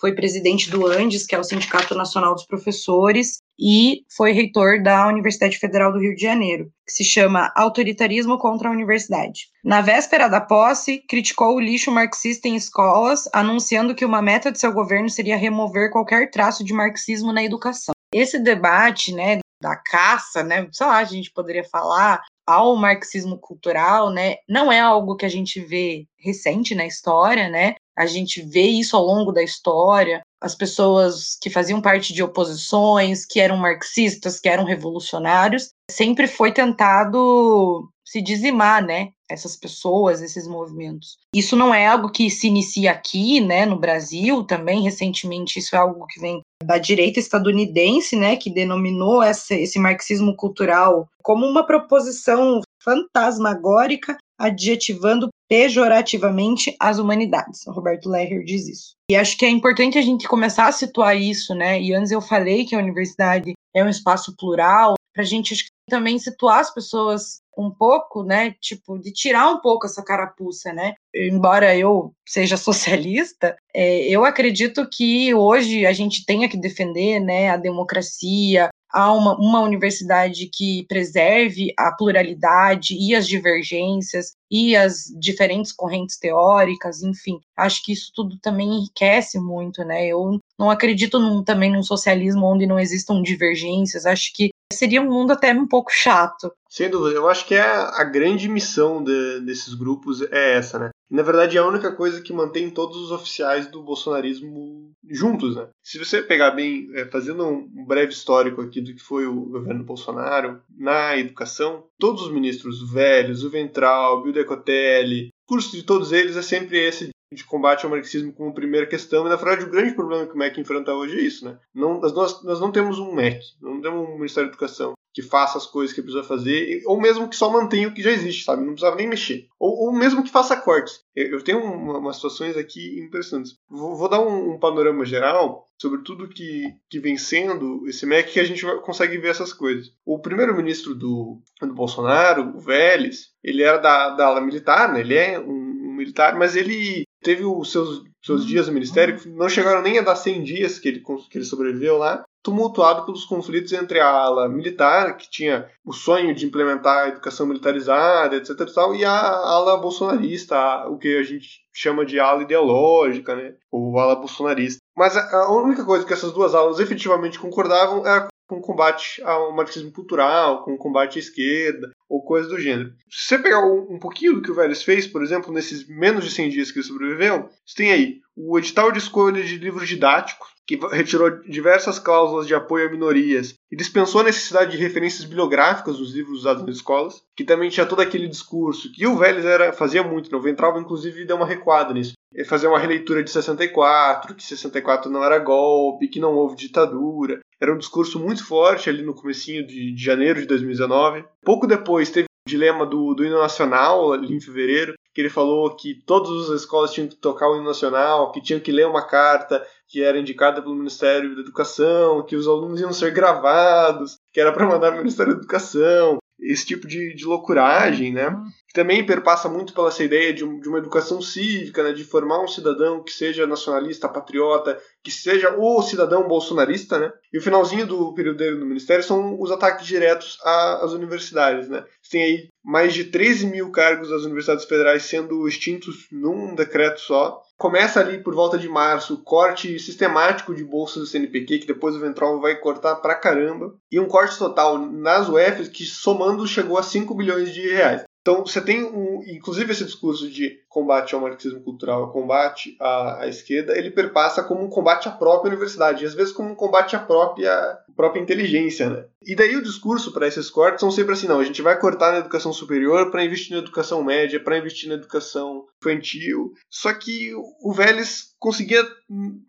Speaker 5: foi presidente do ANDES, que é o Sindicato Nacional dos Professores, e foi reitor da Universidade Federal do Rio de Janeiro, que se chama Autoritarismo contra a Universidade. Na véspera da posse, criticou o lixo marxista em escolas, anunciando que uma meta de seu governo seria remover qualquer traço de marxismo na educação. Esse debate, né, da caça, né, sei lá, a gente poderia falar, ao marxismo cultural, né, não é algo que a gente vê recente na história, né? A gente vê isso ao longo da história. As pessoas que faziam parte de oposições, que eram marxistas, que eram revolucionários, sempre foi tentado se dizimar, né? Essas pessoas, esses movimentos. Isso não é algo que se inicia aqui, né, no Brasil também, recentemente, isso é algo que vem da direita estadunidense, né, que denominou essa, esse marxismo cultural como uma proposição fantasmagórica, adjetivando pejorativamente as humanidades. O Roberto Lehrer diz isso. E acho que é importante a gente começar a situar isso, né? E antes eu falei que a universidade é um espaço plural, para a gente acho que também situar as pessoas um pouco, né? Tipo, de tirar um pouco essa carapuça, né? Embora eu seja socialista, é, eu acredito que hoje a gente tenha que defender, né, a democracia, a uma, uma universidade que preserve a pluralidade e as divergências e as diferentes correntes teóricas, enfim, acho que isso tudo também enriquece muito, né? Eu não acredito num, também num socialismo onde não existam divergências, acho que seria um mundo até um pouco chato.
Speaker 4: Sem dúvida, eu acho que é a grande missão de, desses grupos é essa, né? na verdade é a única coisa que mantém todos os oficiais do bolsonarismo juntos, né? Se você pegar bem, é, fazendo um breve histórico aqui do que foi o governo Bolsonaro na educação, todos os ministros velhos, o Ventral, o Decotelli, o curso de todos eles é sempre esse de combate ao marxismo como primeira questão, e na verdade o grande problema que o MEC enfrenta hoje é isso, né? Não, nós, nós não temos um MEC, não temos um Ministério da Educação que faça as coisas que precisa fazer, ou mesmo que só mantenha o que já existe, sabe? Não precisava nem mexer. Ou, ou mesmo que faça cortes. Eu, tenho uma, umas situações aqui impressionantes. Vou, vou dar um, um, panorama geral sobre tudo que, que vem sendo esse MEC que a gente consegue ver essas coisas. O primeiro-ministro do, do Bolsonaro, o Vélez, ele era da, da ala militar, né? Ele é um militar, mas ele teve os seus, seus dias no ministério, não chegaram nem a dar 100 dias que ele, que ele sobreviveu lá, tumultuado pelos conflitos entre a ala militar, que tinha o sonho de implementar a educação militarizada, etc. E, tal, e a ala bolsonarista, o que a gente chama de ala ideológica, né? ou ala bolsonarista. Mas a única coisa que essas duas alas efetivamente concordavam era com combate ao marxismo cultural, com combate à esquerda, ou coisa do gênero. Se você pegar um, pouquinho do que o Vélez fez, por exemplo, nesses menos de 100 dias que ele sobreviveu, você tem aí o edital de escolha de livros didáticos, que retirou diversas cláusulas de apoio a minorias e dispensou a necessidade de referências bibliográficas dos livros usados nas escolas, que também tinha todo aquele discurso que o Vélez era, fazia muito, né? o Ventralva inclusive deu uma recuada nisso. Fazia uma releitura de 64, que 64 não era golpe, que não houve ditadura. Era um discurso muito forte ali no comecinho de, de janeiro de 2019. Pouco depois teve o dilema do, do hino nacional, ali em fevereiro, que ele falou que todas as escolas tinham que tocar o hino nacional, que tinham que ler uma carta que era indicada pelo Ministério da Educação, que os alunos iam ser gravados, que era para mandar para o Ministério da Educação, esse tipo de, de loucuragem, né? Também perpassa muito pela essa ideia de, um, uma educação cívica, né? de formar um cidadão que seja nacionalista, patriota, que seja o cidadão bolsonarista, né? E o finalzinho do período dele no Ministério são os ataques diretos às universidades, né? Tem aí mais de 13 mil cargos das universidades federais sendo extintos num decreto só. Começa ali por volta de março o corte sistemático de bolsas do CNPq, que depois o Ventral vai cortar pra caramba. E um corte total nas UFs que somando chegou a 5 bilhões de reais. Então, você tem, um, inclusive, esse discurso de combate ao marxismo cultural, combate à, à, esquerda, ele perpassa como um combate à própria universidade, e às vezes como um combate à própria, própria inteligência. Né? E daí o discurso para esses cortes são sempre assim: não, a gente vai cortar na educação superior para investir na educação média, para investir na educação infantil. Só que o Vélez conseguia,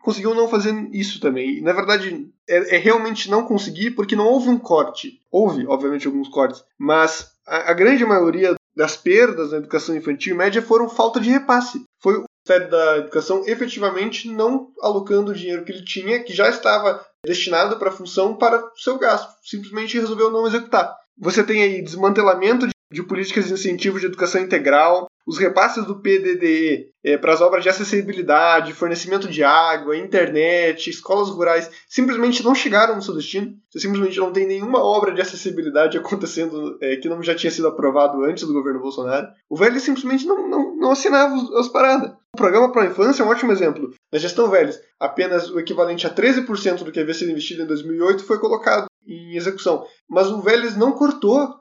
Speaker 4: conseguiu não fazer isso também. Na verdade, é, é realmente não conseguir porque não houve um corte. Houve, obviamente, alguns cortes, mas a grande maioria das perdas na educação infantil e média foram falta de repasse. Foi o Ministério da Educação efetivamente não alocando o dinheiro que ele tinha, que já estava destinado para a função, para o seu gasto. Simplesmente resolveu não executar. Você tem aí desmantelamento de, de políticas de incentivo de educação integral, os repasses do PDDE é, para as obras de acessibilidade, fornecimento de água, internet, escolas rurais, simplesmente não chegaram no seu destino. Você simplesmente não tem nenhuma obra de acessibilidade acontecendo é, que não já tinha sido aprovado antes do governo Bolsonaro. O velho simplesmente não, não, não assinava as paradas. O programa Pro Infância é um ótimo exemplo. Na gestão Vélez, apenas o equivalente a 13% do que havia sido investido em 2008 foi colocado em execução. Mas o Vélez não cortou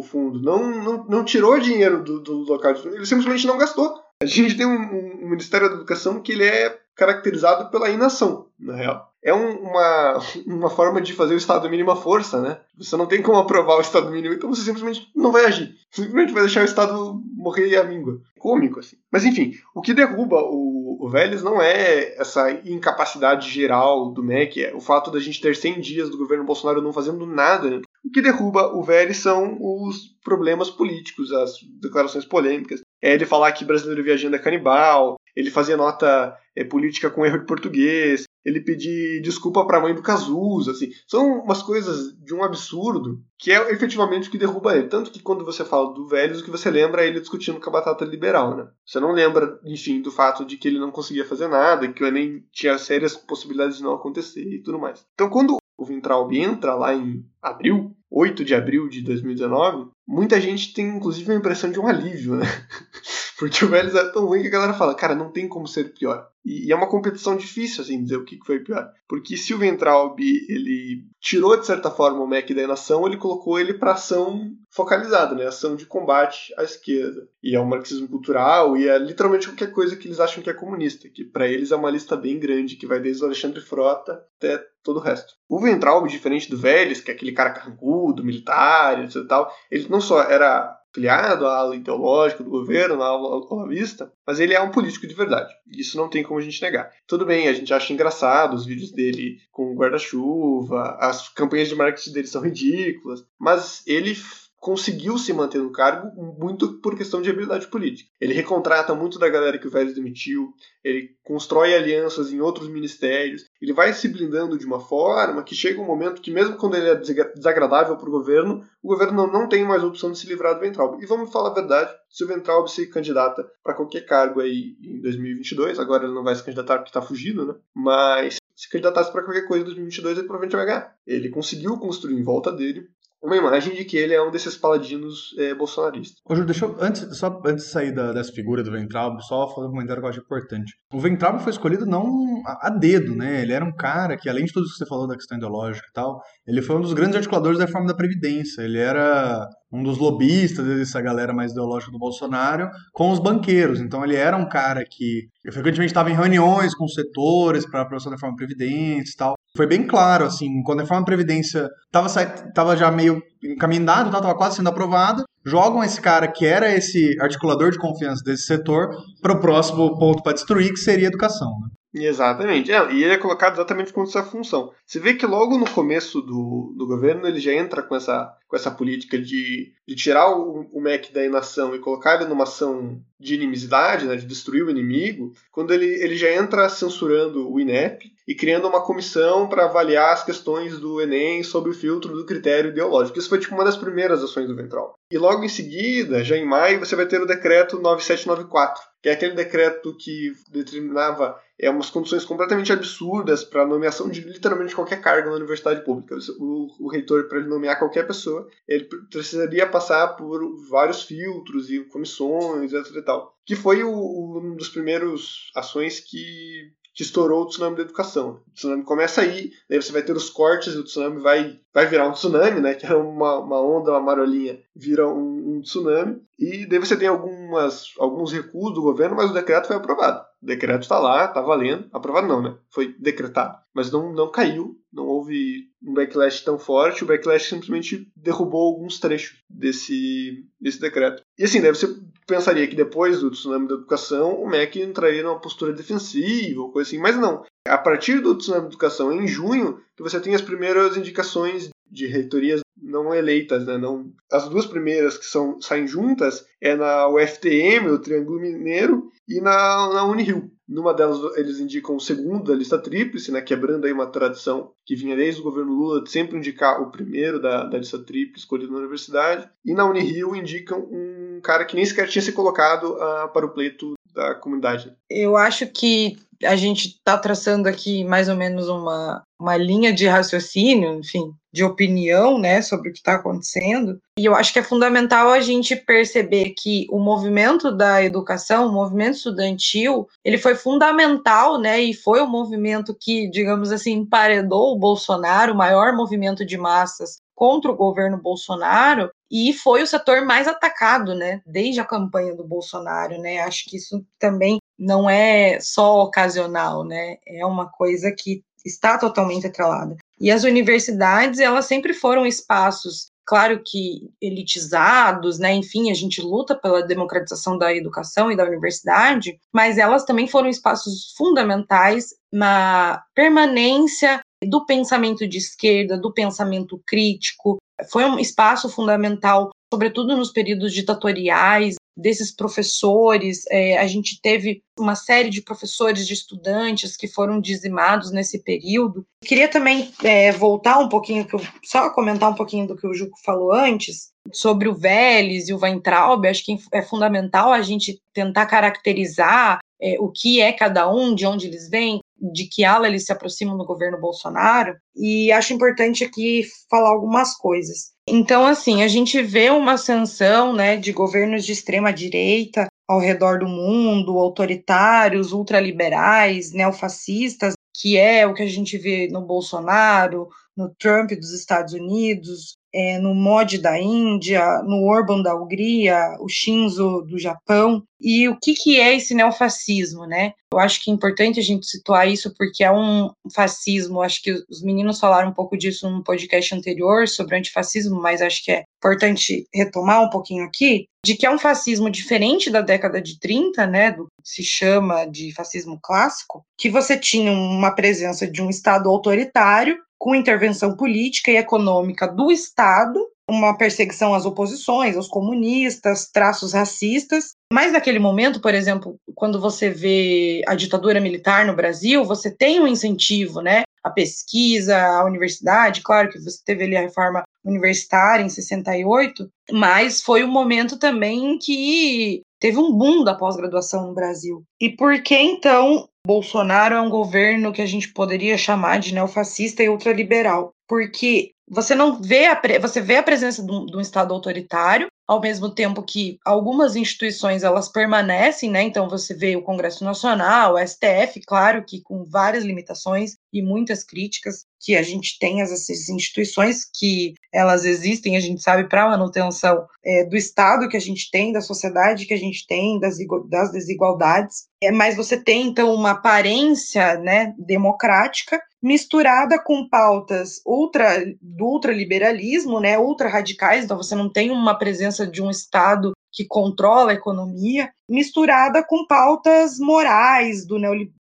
Speaker 4: o fundo, não, não, não tirou dinheiro do, do local, ele simplesmente não gastou. A gente tem um, um, Ministério da Educação que ele é caracterizado pela inação, na real. É um, uma, uma forma de fazer o Estado mínimo à força, né? Você não tem como aprovar o Estado mínimo, então você simplesmente não vai agir. Simplesmente vai deixar o Estado morrer à míngua. Cômico, assim. Mas enfim, o que derruba o, o Vélez não é essa incapacidade geral do MEC, é o fato da gente ter 100 dias do governo Bolsonaro não fazendo nada. Né? O que derruba o Vélez são os problemas políticos, as declarações polêmicas. É ele falar que brasileiro viajando é canibal, ele fazia nota é, política com erro de português, ele pedir desculpa para a mãe do Cazuza, assim. São umas coisas de um absurdo que é efetivamente o que derruba ele. Tanto que quando você fala do Vélez, o que você lembra é ele discutindo com a batata liberal, né? Você não lembra, enfim, do fato de que ele não conseguia fazer nada, que o Enem tinha sérias possibilidades de não acontecer e tudo mais. Então, quando o Vintraub entra lá em abril, 8 de abril de 2019, muita gente tem inclusive a impressão de um alívio, né? Porque o Vélez é tão ruim que a galera fala, cara, não tem como ser pior. E, é uma competição difícil, assim, dizer o que foi pior. Porque se o Ventralb, ele tirou, de certa forma, o Mac da nação, ele colocou ele para ação focalizada, né? Ação de combate à esquerda. E é o marxismo cultural, e é literalmente qualquer coisa que eles acham que é comunista. Que para eles é uma lista bem grande, que vai desde o Alexandre Frota até todo o resto. O Ventralb, diferente do Vélez, que é aquele cara carrancudo, militar, etc e tal, ele não só era filiado à ala ideológica do governo, na ala vista, mas ele é um político de verdade. Isso não tem como a gente negar. Tudo bem, a gente acha engraçado os vídeos dele com guarda-chuva, as campanhas de marketing dele são ridículas, mas ele conseguiu se manter no cargo muito por questão de habilidade política. Ele recontrata muito da galera que o Vélez demitiu, ele constrói alianças em outros ministérios, ele vai se blindando de uma forma que chega um momento que, mesmo quando ele é desagradável para o governo, o governo não tem mais opção de se livrar do Ventralb. E vamos falar a verdade, se o Ventralb se candidata para qualquer cargo aí em 2022, agora ele não vai se candidatar porque está fugindo, né? Mas se candidatasse para qualquer coisa em 2022, ele provavelmente vai ganhar. Ele conseguiu construir em volta dele uma imagem de que ele é um desses paladinos é, bolsonaristas.
Speaker 3: Ô, Ju, deixa eu, antes, só antes de sair da, dessa figura do Ventralbo, só fazer um comentário que eu acho importante. O Ventralbo foi escolhido não a, a, dedo, né? Ele era um cara que, além de tudo que você falou da questão ideológica e tal, ele foi um dos grandes articuladores da reforma da Previdência. Ele era um dos lobistas dessa galera mais ideológica do Bolsonaro com os banqueiros. Então ele era um cara que frequentemente estava em reuniões com setores para a aprovação da reforma Previdência e tal. Foi bem claro, assim, quando a reforma Previdência estava tava já meio encaminhada, estava quase sendo aprovada, jogam esse cara que era esse articulador de confiança desse setor para o próximo ponto para destruir, que seria a educação. Né?
Speaker 4: Exatamente. É, e ele é colocado exatamente com essa função. Você vê que logo no começo do, do governo ele já entra com essa, com essa política de, de tirar o, o MEC da inação e colocar ele numa ação de inimizade, né, de destruir o inimigo, quando ele, ele já entra censurando o INEP e criando uma comissão para avaliar as questões do Enem sob o filtro do critério ideológico. Isso foi tipo uma das primeiras ações do Ventral. E logo em seguida, já em maio, você vai ter o decreto 9794, que é aquele decreto que determinava é, umas condições completamente absurdas para a nomeação de literalmente qualquer cargo na universidade pública. O, o reitor, para ele nomear qualquer pessoa, ele precisaria passar por vários filtros e comissões, etc. E tal. Que foi o, um dos primeiros ações que que estourou o tsunami da educação. O tsunami começa aí, daí você vai ter os cortes o tsunami vai, vai virar um tsunami, né? Que era uma, uma onda, uma marolinha, vira um, um tsunami. E daí você tem algumas, alguns recuos do governo, mas o decreto foi aprovado. O decreto está lá, está valendo. Aprovado não, né? Foi decretado. Mas não, não caiu, não houve um backlash tão forte. O backlash simplesmente derrubou alguns trechos desse, desse decreto. E assim, deve ser pensaria que depois do tsunami da educação, o MEC entraria numa postura defensiva ou coisa assim, mas não. A partir do tsunami da educação, em junho, que você tem as primeiras indicações de reitorias não eleitas, né? Não, as duas primeiras que são saem juntas é na UFTM, o Triângulo Mineiro, e na, na Unirio. Numa delas eles indicam o segundo da lista tríplice, né, quebrando aí uma tradição que vinha desde o governo Lula de sempre indicar o primeiro da, da lista tríplice escolhido na universidade. E na Unirio indicam um cara que nem sequer tinha se colocado uh, para o pleito da comunidade.
Speaker 5: Eu acho que a gente está traçando aqui mais ou menos uma, uma linha de raciocínio, enfim, de opinião, né, sobre o que está acontecendo. E eu acho que é fundamental a gente perceber que o movimento da educação, o movimento estudantil, ele foi fundamental, né, e foi o movimento que, digamos assim, emparedou o Bolsonaro, o maior movimento de massas contra o governo Bolsonaro, e foi o setor mais atacado, né, desde a campanha do Bolsonaro, né? Acho que isso também não é só ocasional, né? É uma coisa que está totalmente atrelada. E as universidades, elas sempre foram espaços, claro que elitizados, né? Enfim, a gente luta pela democratização da educação e da universidade, mas elas também foram espaços fundamentais na permanência do pensamento de esquerda, do pensamento crítico. Foi um espaço fundamental, sobretudo nos períodos ditatoriais, desses professores. É, a gente teve uma série de professores, de estudantes que foram dizimados nesse período. Queria também é, voltar um pouquinho, só comentar um pouquinho do que o Juco falou antes, sobre o Vélez e o Weintraub. Acho que é fundamental a gente tentar caracterizar é, o que é cada um, de onde eles vêm, de que ala eles se aproximam do governo Bolsonaro, e acho importante aqui falar algumas coisas. Então, assim, a gente vê uma ascensão né, de governos de extrema direita ao redor do mundo, autoritários, ultraliberais, neofascistas, que é o que a gente vê no Bolsonaro, no Trump dos Estados Unidos, é, no Modi da Índia, no Orban da Hungria, o Shinzo do Japão. E o que, que é esse neofascismo, né? Eu acho que é importante a gente situar isso porque é um fascismo, acho que os meninos falaram um pouco disso no podcast anterior sobre antifascismo, mas acho que é importante retomar um pouquinho aqui, de que é um fascismo diferente da década de 30, né, do que se chama de fascismo clássico, que você tinha uma presença de um Estado autoritário com intervenção política e econômica do Estado, uma perseguição às oposições, aos comunistas, traços racistas. Mas naquele momento, por exemplo, quando você vê a ditadura militar no Brasil, você tem um incentivo, né? A pesquisa, a universidade, claro que você teve ali a reforma universitária em 68, mas foi um momento também que teve um boom da pós-graduação no Brasil. E por que então Bolsonaro é um governo que a gente poderia chamar de neofascista e ultraliberal? Porque você não vê a, você vê a presença de um, de um Estado autoritário, ao mesmo tempo que algumas instituições elas permanecem, né? Então você vê o Congresso Nacional, o STF, claro que com várias limitações e muitas críticas que a gente tem essas instituições que elas existem, a gente sabe para a manutenção é, do Estado que a gente tem, da sociedade que a gente tem, das, das desigualdades. É, mas você tem então uma aparência, né, democrática misturada com pautas ultra do ultraliberalismo, né, ultra radicais, então você não tem uma presença de um Estado que controla a economia, misturada com pautas morais do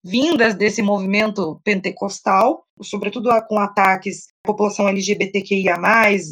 Speaker 5: vindas desse movimento pentecostal, sobretudo com ataques à população LGBTQIA+,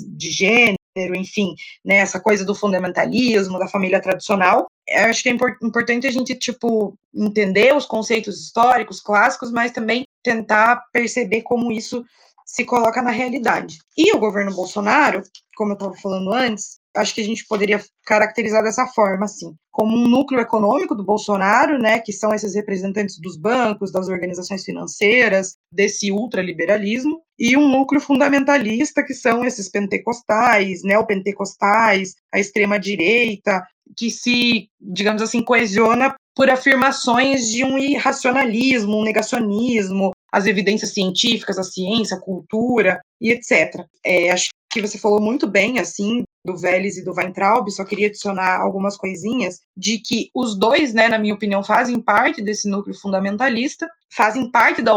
Speaker 5: de gênero, enfim, né, essa coisa do fundamentalismo, da família tradicional. Eu acho que é importante a gente, tipo, entender os conceitos históricos, clássicos, mas também tentar perceber como isso se coloca na realidade. E o governo Bolsonaro, como eu estava falando antes, acho que a gente poderia caracterizar dessa forma, assim, como um núcleo econômico do Bolsonaro, né, que são esses representantes dos bancos, das organizações financeiras, desse ultraliberalismo, e um núcleo fundamentalista, que são esses pentecostais, neopentecostais, a extrema-direita, que se, digamos assim, coesiona por afirmações de um irracionalismo, um negacionismo, as evidências científicas, a ciência, a cultura e etc. É, acho que você falou muito bem, assim, do Vélez e do Weintraub, só queria adicionar algumas coisinhas, de que os dois, né, na minha opinião, fazem parte desse núcleo fundamentalista, fazem parte da,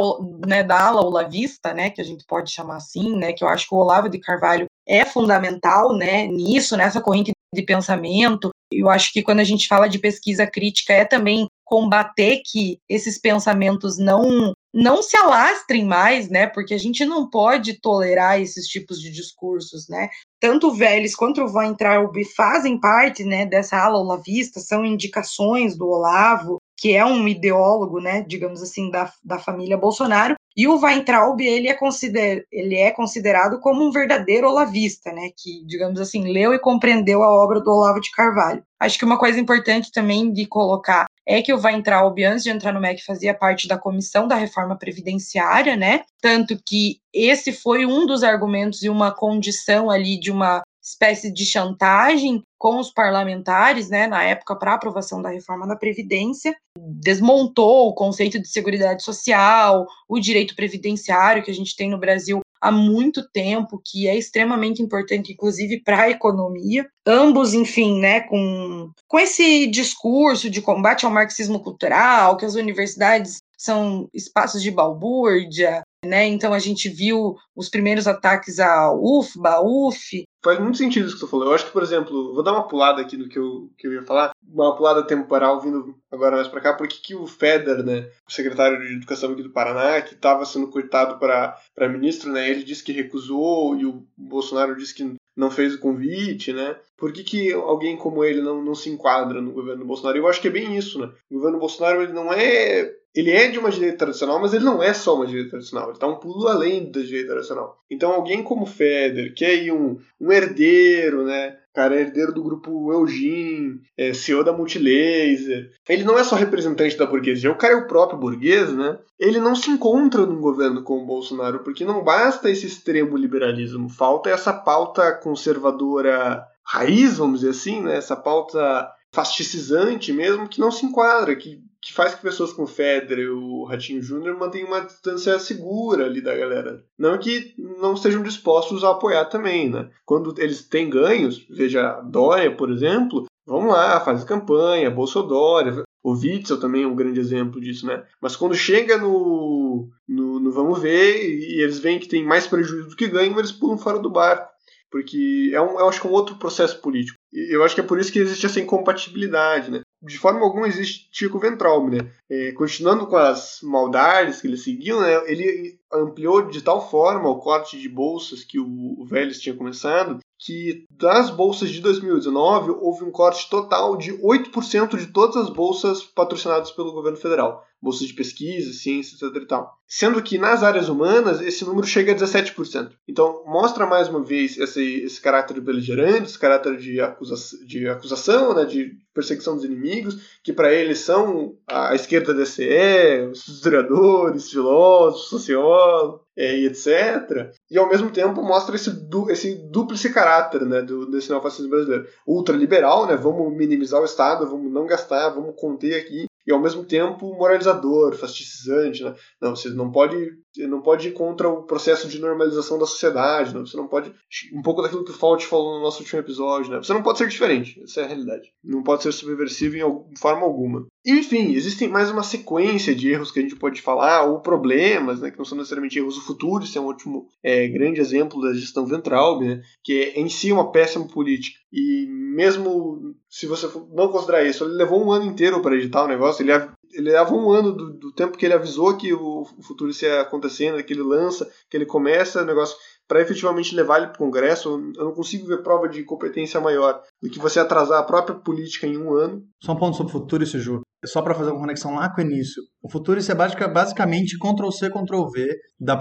Speaker 5: né, da ala olavista, né, que a gente pode chamar assim, né, que eu acho que o Olavo de Carvalho é fundamental, né, nisso, nessa corrente de pensamento. Eu acho que quando a gente fala de pesquisa crítica é também combater que esses pensamentos não não se alastrem mais, né? Porque a gente não pode tolerar esses tipos de discursos, né? Tanto o Vélez quanto o Van Traub fazem parte, né, dessa ala olavista, são indicações do Olavo, que é um ideólogo, né, digamos assim, da, da família Bolsonaro, e o Weintraub, ele é, consider, ele é considerado como um verdadeiro olavista, né, que, digamos assim, leu e compreendeu a obra do Olavo de Carvalho. Acho que uma coisa importante também de colocar é que o Weintraub, antes de entrar no MEC, fazia parte da comissão da reforma previdenciária, né? Tanto que esse foi um dos argumentos e uma condição ali de uma espécie de chantagem com os parlamentares, né, na época para aprovação da reforma da previdência, desmontou o conceito de seguridade social, o direito previdenciário que a gente tem no Brasil há muito tempo, que é extremamente importante, inclusive para a economia. Ambos, enfim, né, com, com esse discurso de combate ao marxismo cultural, que as universidades são espaços de balbúrdia, né? Então a gente viu os primeiros ataques à UFBA, UF.
Speaker 4: Faz muito sentido isso que você falou. Eu acho que, por exemplo, vou dar uma pulada aqui no que eu, que eu ia falar, uma pulada temporal vindo agora mais para cá, porque que o Feder, né, o secretário de Educação aqui do Paraná, que estava sendo coitado para ministro, né, ele disse que recusou e o Bolsonaro disse que não fez o convite, né? Por que, que alguém como ele não, não se enquadra no governo Bolsonaro? Eu acho que é bem isso, né? O governo Bolsonaro ele não é ele é de uma direita tradicional, mas ele não é só uma direita tradicional, ele está um pulo além da direita tradicional. Então alguém como Feder, que é um, um herdeiro, né? Cara, é herdeiro do grupo Eugene, é CEO da Multilaser. Ele não é só representante da burguesia, o cara é o próprio burguês, né? Ele não se encontra num governo como o Bolsonaro, porque não basta esse extremo liberalismo, falta essa pauta conservadora raiz, vamos dizer assim, né? Essa pauta fasticizante mesmo, que não se enquadra, que que faz que pessoas como Federer o Ratinho Júnior mantenham uma distância segura ali da galera. Não que não estejam dispostos a apoiar também, né? Quando eles têm ganhos, veja Dória, por exemplo, vamos lá, faz campanha, Bolsonaro, o Witzel também é um grande exemplo disso, né? Mas quando chega no, no, no vamos ver e eles veem que tem mais prejuízo do que ganho, eles pulam fora do barco. Porque é um, eu acho que é um outro processo político. Eu acho que é por isso que existe essa incompatibilidade, né? De forma alguma existe Tico Ventralme, né? É, continuando com as maldades que ele seguiu, né? Ele ampliou de tal forma o corte de bolsas que o, o Vélez tinha começado, que das bolsas de 2019 houve um corte total de 8% de todas as bolsas patrocinadas pelo governo federal bolsas de pesquisa, ciência, etc. E tal. Sendo que nas áreas humanas esse número chega a 17%. Então mostra mais uma vez esse, esse caráter beligerante, esse caráter de, acusa de acusação, né, de perseguição dos inimigos, que para eles são a esquerda DCE, os historiadores, filósofos, sociólogos, e etc. E ao mesmo tempo mostra esse, du esse dúplice caráter né, do, desse neofascismo brasileiro. Ultraliberal, né, vamos minimizar o Estado, vamos não gastar, vamos conter aqui, e ao mesmo tempo moralizador, fasticizante, né? Não, você não pode, não pode ir contra o processo de normalização da sociedade, né? Você não pode um pouco daquilo que o Fault falou no nosso último episódio, né? Você não pode ser diferente, essa é a realidade. Não pode ser subversivo em forma alguma. Enfim, existem mais uma sequência de erros que a gente pode falar, ou problemas, né, que não são necessariamente erros do futuro, isso é um último é, grande exemplo da gestão Ventralb, né, que é em si uma péssima política. E mesmo se você não considerar isso, ele levou um ano inteiro para editar o negócio, ele, ele leva um ano do, do, tempo que ele avisou que o, o futuro ia acontecendo, que ele lança, que ele começa o negócio para efetivamente levar ele para o Congresso, eu não consigo ver prova de competência maior do que você atrasar a própria política em um ano.
Speaker 3: Só um ponto sobre o futuro, Ju. Só para fazer uma conexão lá com o início. O futuro é basicamente Ctrl-C, Ctrl-V,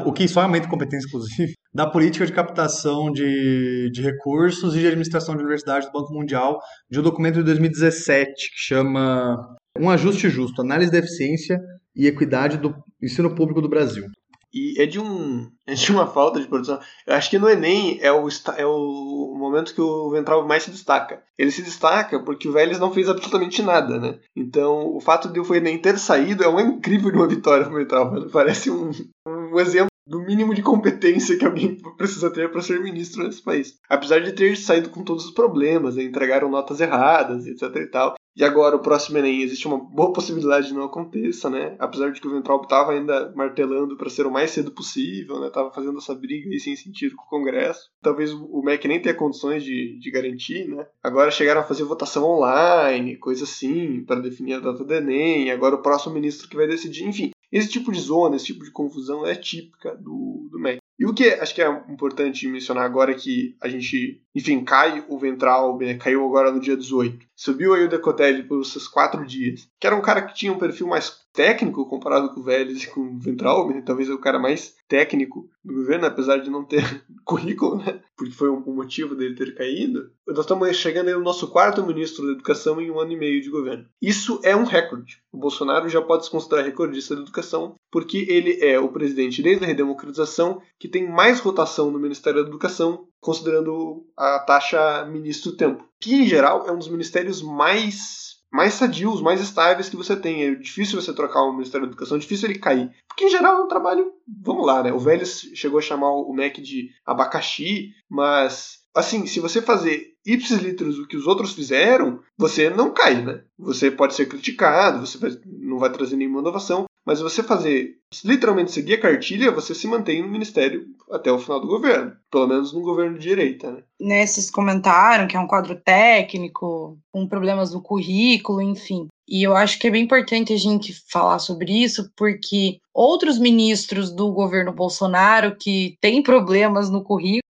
Speaker 3: o que só aumenta competência, inclusive, da política de captação de, de recursos e de administração de universidades do Banco Mundial, de um documento de 2017 que chama Um Ajuste Justo, Análise da Eficiência e Equidade do Ensino Público do Brasil.
Speaker 4: E é de, um, é de uma falta de produção. Eu acho que no Enem é o, é o momento que o Ventral mais se destaca. Ele se destaca porque o Vélez não fez absolutamente nada, né? Então, o fato de o Enem ter saído é uma incrível de uma vitória pro Ventral. Parece um, um exemplo do mínimo de competência que alguém precisa ter para ser ministro nesse país. Apesar de ter saído com todos os problemas, né? entregaram notas erradas, etc e tal. E agora o próximo Enem existe uma boa possibilidade de não aconteça, né? Apesar de que o Ventral estava ainda martelando para ser o mais cedo possível, né? Tava fazendo essa briga aí sem sentido com o Congresso. Talvez o MEC nem tenha condições de, de garantir, né? Agora chegaram a fazer votação online, coisa assim, para definir a data do Enem. Agora o próximo ministro que vai decidir. Enfim, esse tipo de zona, esse tipo de confusão é típica do, do MEC. E o que acho que é importante mencionar agora é que a gente, enfim, cai o ventral, né, caiu agora no dia 18. Subiu aí o Decotelli por esses quatro dias. Que era um cara que tinha um perfil mais técnico comparado com o Vélez e com o Ventral, né? talvez é o cara mais técnico do governo, apesar de não ter currículo, né? Porque foi o motivo dele ter caído. Nós estamos chegando no nosso quarto ministro da Educação em um ano e meio de governo. Isso é um recorde. O Bolsonaro já pode se considerar recordista da educação, porque ele é o presidente desde a redemocratização que tem mais rotação no Ministério da Educação, considerando a taxa ministro-tempo, que em geral é um dos ministérios mais mais sadios, mais estáveis que você tem. É difícil você trocar o Ministério da Educação, é difícil ele cair. Porque, em geral, é um trabalho. Vamos lá, né? O Vélez chegou a chamar o MEC de abacaxi, mas. Assim, se você fazer ipsis litros o que os outros fizeram, você não cai, né? Você pode ser criticado, você não vai trazer nenhuma inovação, mas você fazer, literalmente seguir a cartilha, você se mantém no ministério até o final do governo. Pelo menos no governo de direita, né?
Speaker 5: Nesses comentaram que é um quadro técnico, com problemas no currículo, enfim. E eu acho que é bem importante a gente falar sobre isso, porque outros ministros do governo Bolsonaro que têm problemas no currículo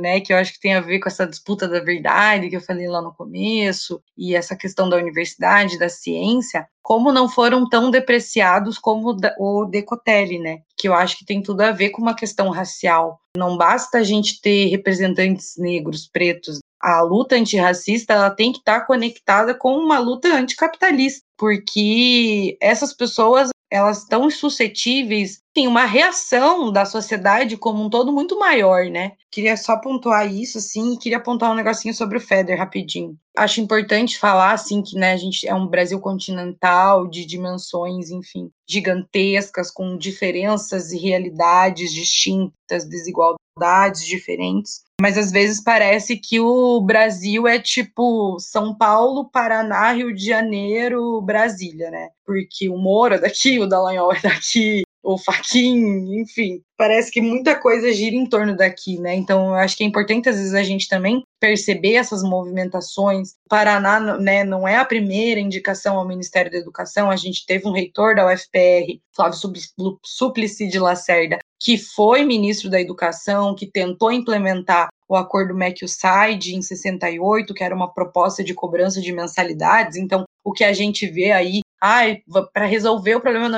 Speaker 5: né, que eu acho que tem a ver com essa disputa da verdade que eu falei lá no começo, e essa questão da universidade, da ciência, como não foram tão depreciados como o Decotelli, né, que eu acho que tem tudo a ver com uma questão racial. Não basta a gente ter representantes negros, pretos, a luta antirracista ela tem que estar conectada com uma luta anticapitalista, porque essas pessoas elas estão suscetíveis, tem uma reação da sociedade como um todo muito maior, né? Queria só pontuar isso, assim, e queria pontuar um negocinho sobre o Feder rapidinho. Acho importante falar, assim, que né, a gente é um Brasil continental, de dimensões, enfim, gigantescas, com diferenças e realidades distintas, desigualdades diferentes mas às vezes parece que o Brasil é tipo São Paulo, Paraná, Rio de Janeiro, Brasília, né? Porque o Moro é daqui, o Dallagnol é daqui, o Faquin, enfim, parece que muita coisa gira em torno daqui, né? Então, eu acho que é importante às vezes a gente também perceber essas movimentações. O Paraná, né, não é a primeira indicação ao Ministério da Educação, a gente teve um reitor da UFPR, Flávio Suplicy de Lacerda, que foi ministro da Educação, que tentou implementar o acordo MEC-USAID em 68, que era uma proposta de cobrança de mensalidades. Então, o que a gente vê aí ai, para resolver o problema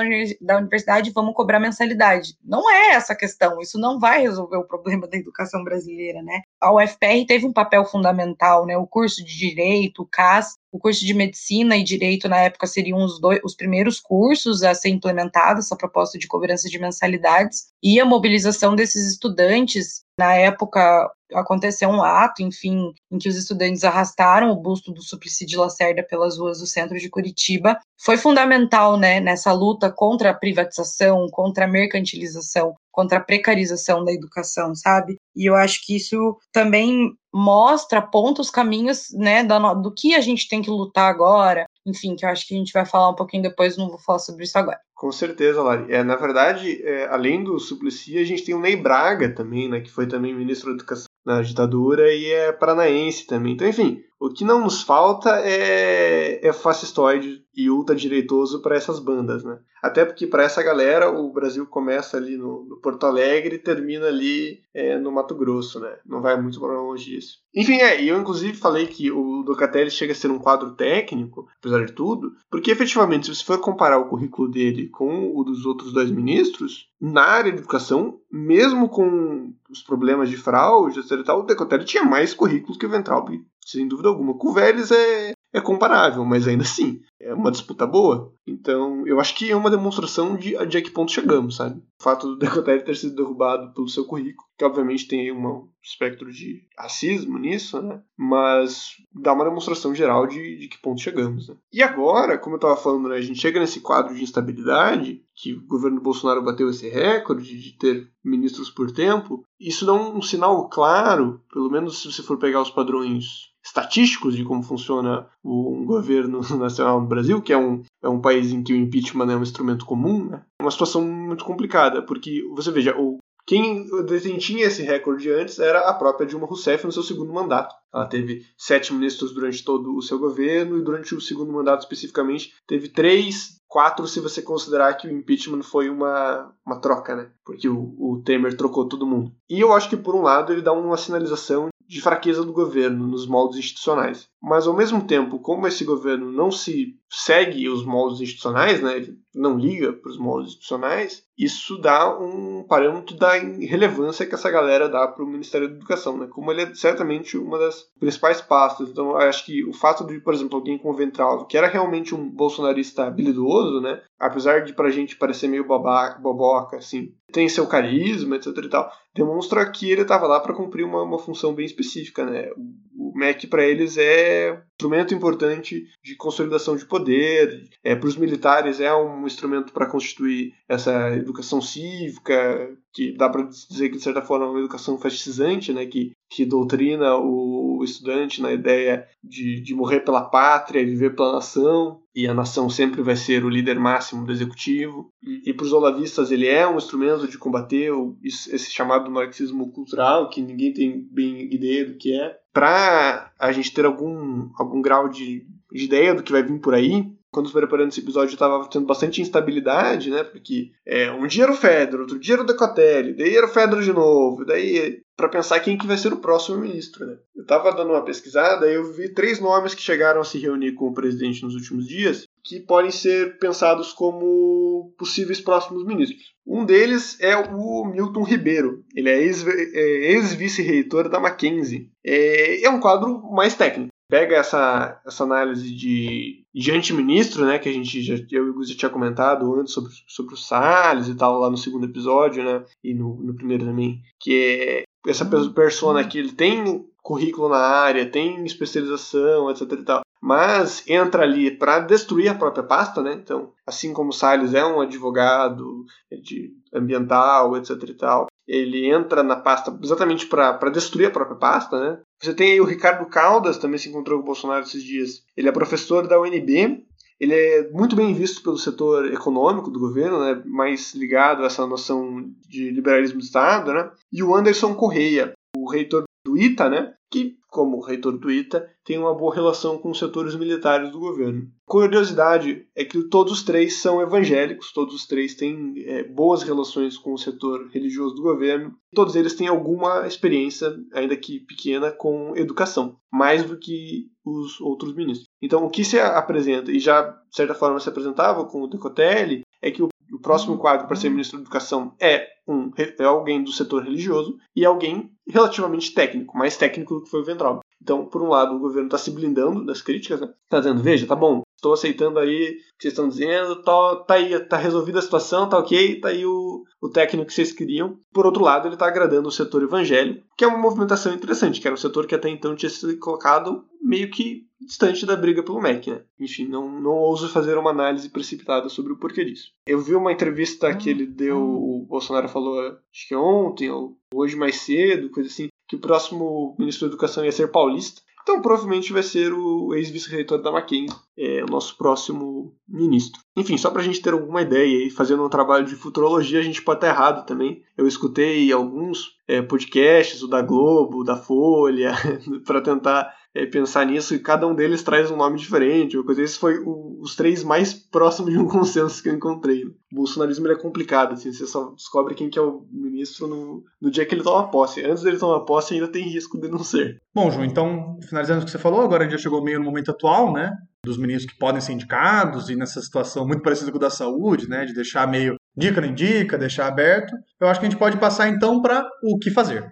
Speaker 5: da universidade, vamos cobrar mensalidade. Não é essa a questão, isso não vai resolver o problema da educação brasileira, né? A UFPR teve um papel fundamental, né? O curso de Direito, o CAS, o curso de Medicina e Direito, na época, seriam os, dois, os primeiros cursos a ser implementada essa proposta de cobrança de mensalidades, e a mobilização desses estudantes, na época, aconteceu um ato, enfim, em que os estudantes arrastaram o busto do Suplicy de Lacerda pelas ruas do centro de Curitiba. Foi fundamental, né, nessa luta contra a privatização, contra a mercantilização, contra a precarização da educação, sabe? E eu acho que isso também mostra, aponta os caminhos, né, do, que a gente tem que lutar agora, enfim, que eu acho que a gente vai falar um pouquinho depois, não vou falar sobre isso agora.
Speaker 4: Com certeza, Lari. É, na verdade, é, além do Suplicy, a gente tem o Ney Braga também, né, que foi também ministro da Educação na ditadura e é paranaense também. Então, enfim, o que não nos falta é, é fascistoide e ultradireitoso para essas bandas, né? Até porque para essa galera o Brasil começa ali no, no Porto Alegre e termina ali é, no Mato Grosso, né? Não vai muito para longe disso. Enfim, é, eu inclusive falei que o Docatelli chega a ser um quadro técnico, apesar de tudo, porque efetivamente, se você for comparar o currículo dele com o dos outros dois ministros, na área de educação, mesmo com os problemas de fraude, etc o Decotelli tinha mais currículos que o Ventralb sem dúvida alguma. Com o Vélez é, é comparável, mas ainda assim, é uma disputa boa. Então, eu acho que é uma demonstração de, a que ponto chegamos, sabe? O fato do Decotelli ter sido derrubado pelo seu currículo, que obviamente tem um espectro de racismo nisso, né? Mas dá uma demonstração geral de, de que ponto chegamos, né? E agora, como eu estava falando, né, a gente chega nesse quadro de instabilidade, que o governo Bolsonaro bateu esse recorde de ter ministros por tempo, isso dá um sinal claro, pelo menos se você for pegar os padrões estatísticos de como funciona o governo nacional no Brasil, que é um, é um país em que o impeachment é um instrumento comum, né? É uma situação muito complicada, porque você veja, o, quem detinha esse recorde antes era a própria Dilma Rousseff no seu segundo mandato. Ela teve sete ministros durante todo o seu governo e durante o segundo mandato especificamente teve três, quatro se você considerar que o impeachment foi uma, uma troca, né? Porque o, o Temer trocou todo mundo. E eu acho que por um lado ele dá uma sinalização de fraqueza do governo nos moldes institucionais. Mas ao mesmo tempo, como esse governo não se segue os moldes institucionais, né, ele não liga para os moldes institucionais, isso dá um parâmetro da relevância que essa galera dá para o Ministério da Educação, né? Como ele é certamente uma das principais pastas. Então, acho que o fato de, por exemplo, alguém como Ventral, que era realmente um bolsonarista habilidoso, né? Apesar de para a gente parecer meio boba, boboca, assim, tem seu carisma, etc e tal, demonstra que ele estava lá para cumprir uma, uma função bem específica, né? O MEC para eles é um instrumento importante de consolidação de poder, é, para os militares é um instrumento para constituir essa educação cívica, que dá para dizer que de certa forma é uma educação fascizante, né? Que, que doutrina o estudante na ideia de, de morrer pela pátria e viver pela nação e a nação sempre vai ser o líder máximo do executivo. E, e para os olavistas ele é um instrumento de combater o, esse chamado marxismo cultural, que ninguém tem bem ideia do que é. Para a gente ter algum, algum grau de, de ideia do que vai vir por aí, quando preparando esse episódio, estava tendo bastante instabilidade, né? Porque é, um dia era o Fedro, outro dia era o Decotelli, daí era o Fedro de novo, daí para pensar quem que vai ser o próximo ministro, né? Eu estava dando uma pesquisada e eu vi três nomes que chegaram a se reunir com o presidente nos últimos dias que podem ser pensados como possíveis próximos ministros. Um deles é o Milton Ribeiro. Ele é, é ex-vice-reitor da Mackenzie. É, é um quadro mais técnico pega essa, essa análise de, de anti-ministro, né, que a gente já, eu Guzi tinha comentado antes sobre, sobre o Salles e tal, lá no segundo episódio, né, e no, no primeiro também, que é essa persona que ele tem currículo na área, tem especialização, etc e tal, mas entra ali para destruir a própria pasta, né? Então, assim como o Salles é um advogado de ambiental, etc e tal, ele entra na pasta exatamente para destruir a própria pasta, né? Você tem aí o Ricardo Caldas, também se encontrou com o Bolsonaro esses dias. Ele é professor da UNB, ele é muito bem visto pelo setor econômico do governo, né, mais ligado a essa noção de liberalismo do Estado, né? E o Anderson Correia, o reitor do ITA, né, que, como reitor do ITA, tem uma boa relação com os setores militares do governo. Curiosidade é que todos os três são evangélicos, todos os três têm é, boas relações com o setor religioso do governo, todos eles têm alguma experiência, ainda que pequena, com educação, mais do que os outros ministros. Então, o que se apresenta, e já de certa forma se apresentava com o Decotelli, é que o o próximo quadro para ser ministro da Educação é, um, é alguém do setor religioso e alguém relativamente técnico, mais técnico do que foi o Ventral. Então, por um lado, o governo está se blindando das críticas, né? Está dizendo, veja, tá bom, estou aceitando aí o que vocês estão dizendo, tá, tá aí, tá resolvida a situação, tá ok, tá aí o, o técnico que vocês queriam. Por outro lado, ele está agradando o setor evangélico, que é uma movimentação interessante, que era um setor que até então tinha sido colocado meio que distante da briga pelo MEC, né? Enfim, não, não ouso fazer uma análise precipitada sobre o porquê disso. Eu vi uma entrevista que ele deu, o Bolsonaro falou, acho que ontem ou hoje mais cedo, coisa assim, que o próximo ministro da Educação ia ser paulista. Então provavelmente vai ser o ex-vice-reitor da Mackenzie, é, o nosso próximo ministro. Enfim, só para a gente ter alguma ideia e fazendo um trabalho de futurologia, a gente pode estar errado também. Eu escutei alguns é, podcasts, o da Globo, da Folha, para tentar é, pensar nisso, e cada um deles traz um nome diferente. Uma coisa, esse foi o, os três mais próximos de um consenso que eu encontrei. O bolsonarismo é complicado, assim, você só descobre quem que é o ministro no, no dia que ele toma posse. Antes dele tomar posse, ainda tem risco de não ser.
Speaker 3: Bom, João, então, finalizando o que você falou, agora a gente já chegou meio no momento atual, né? Dos ministros que podem ser indicados, e nessa situação muito parecida com o da saúde, né? De deixar meio dica não indica, deixar aberto. Eu acho que a gente pode passar então para o que fazer.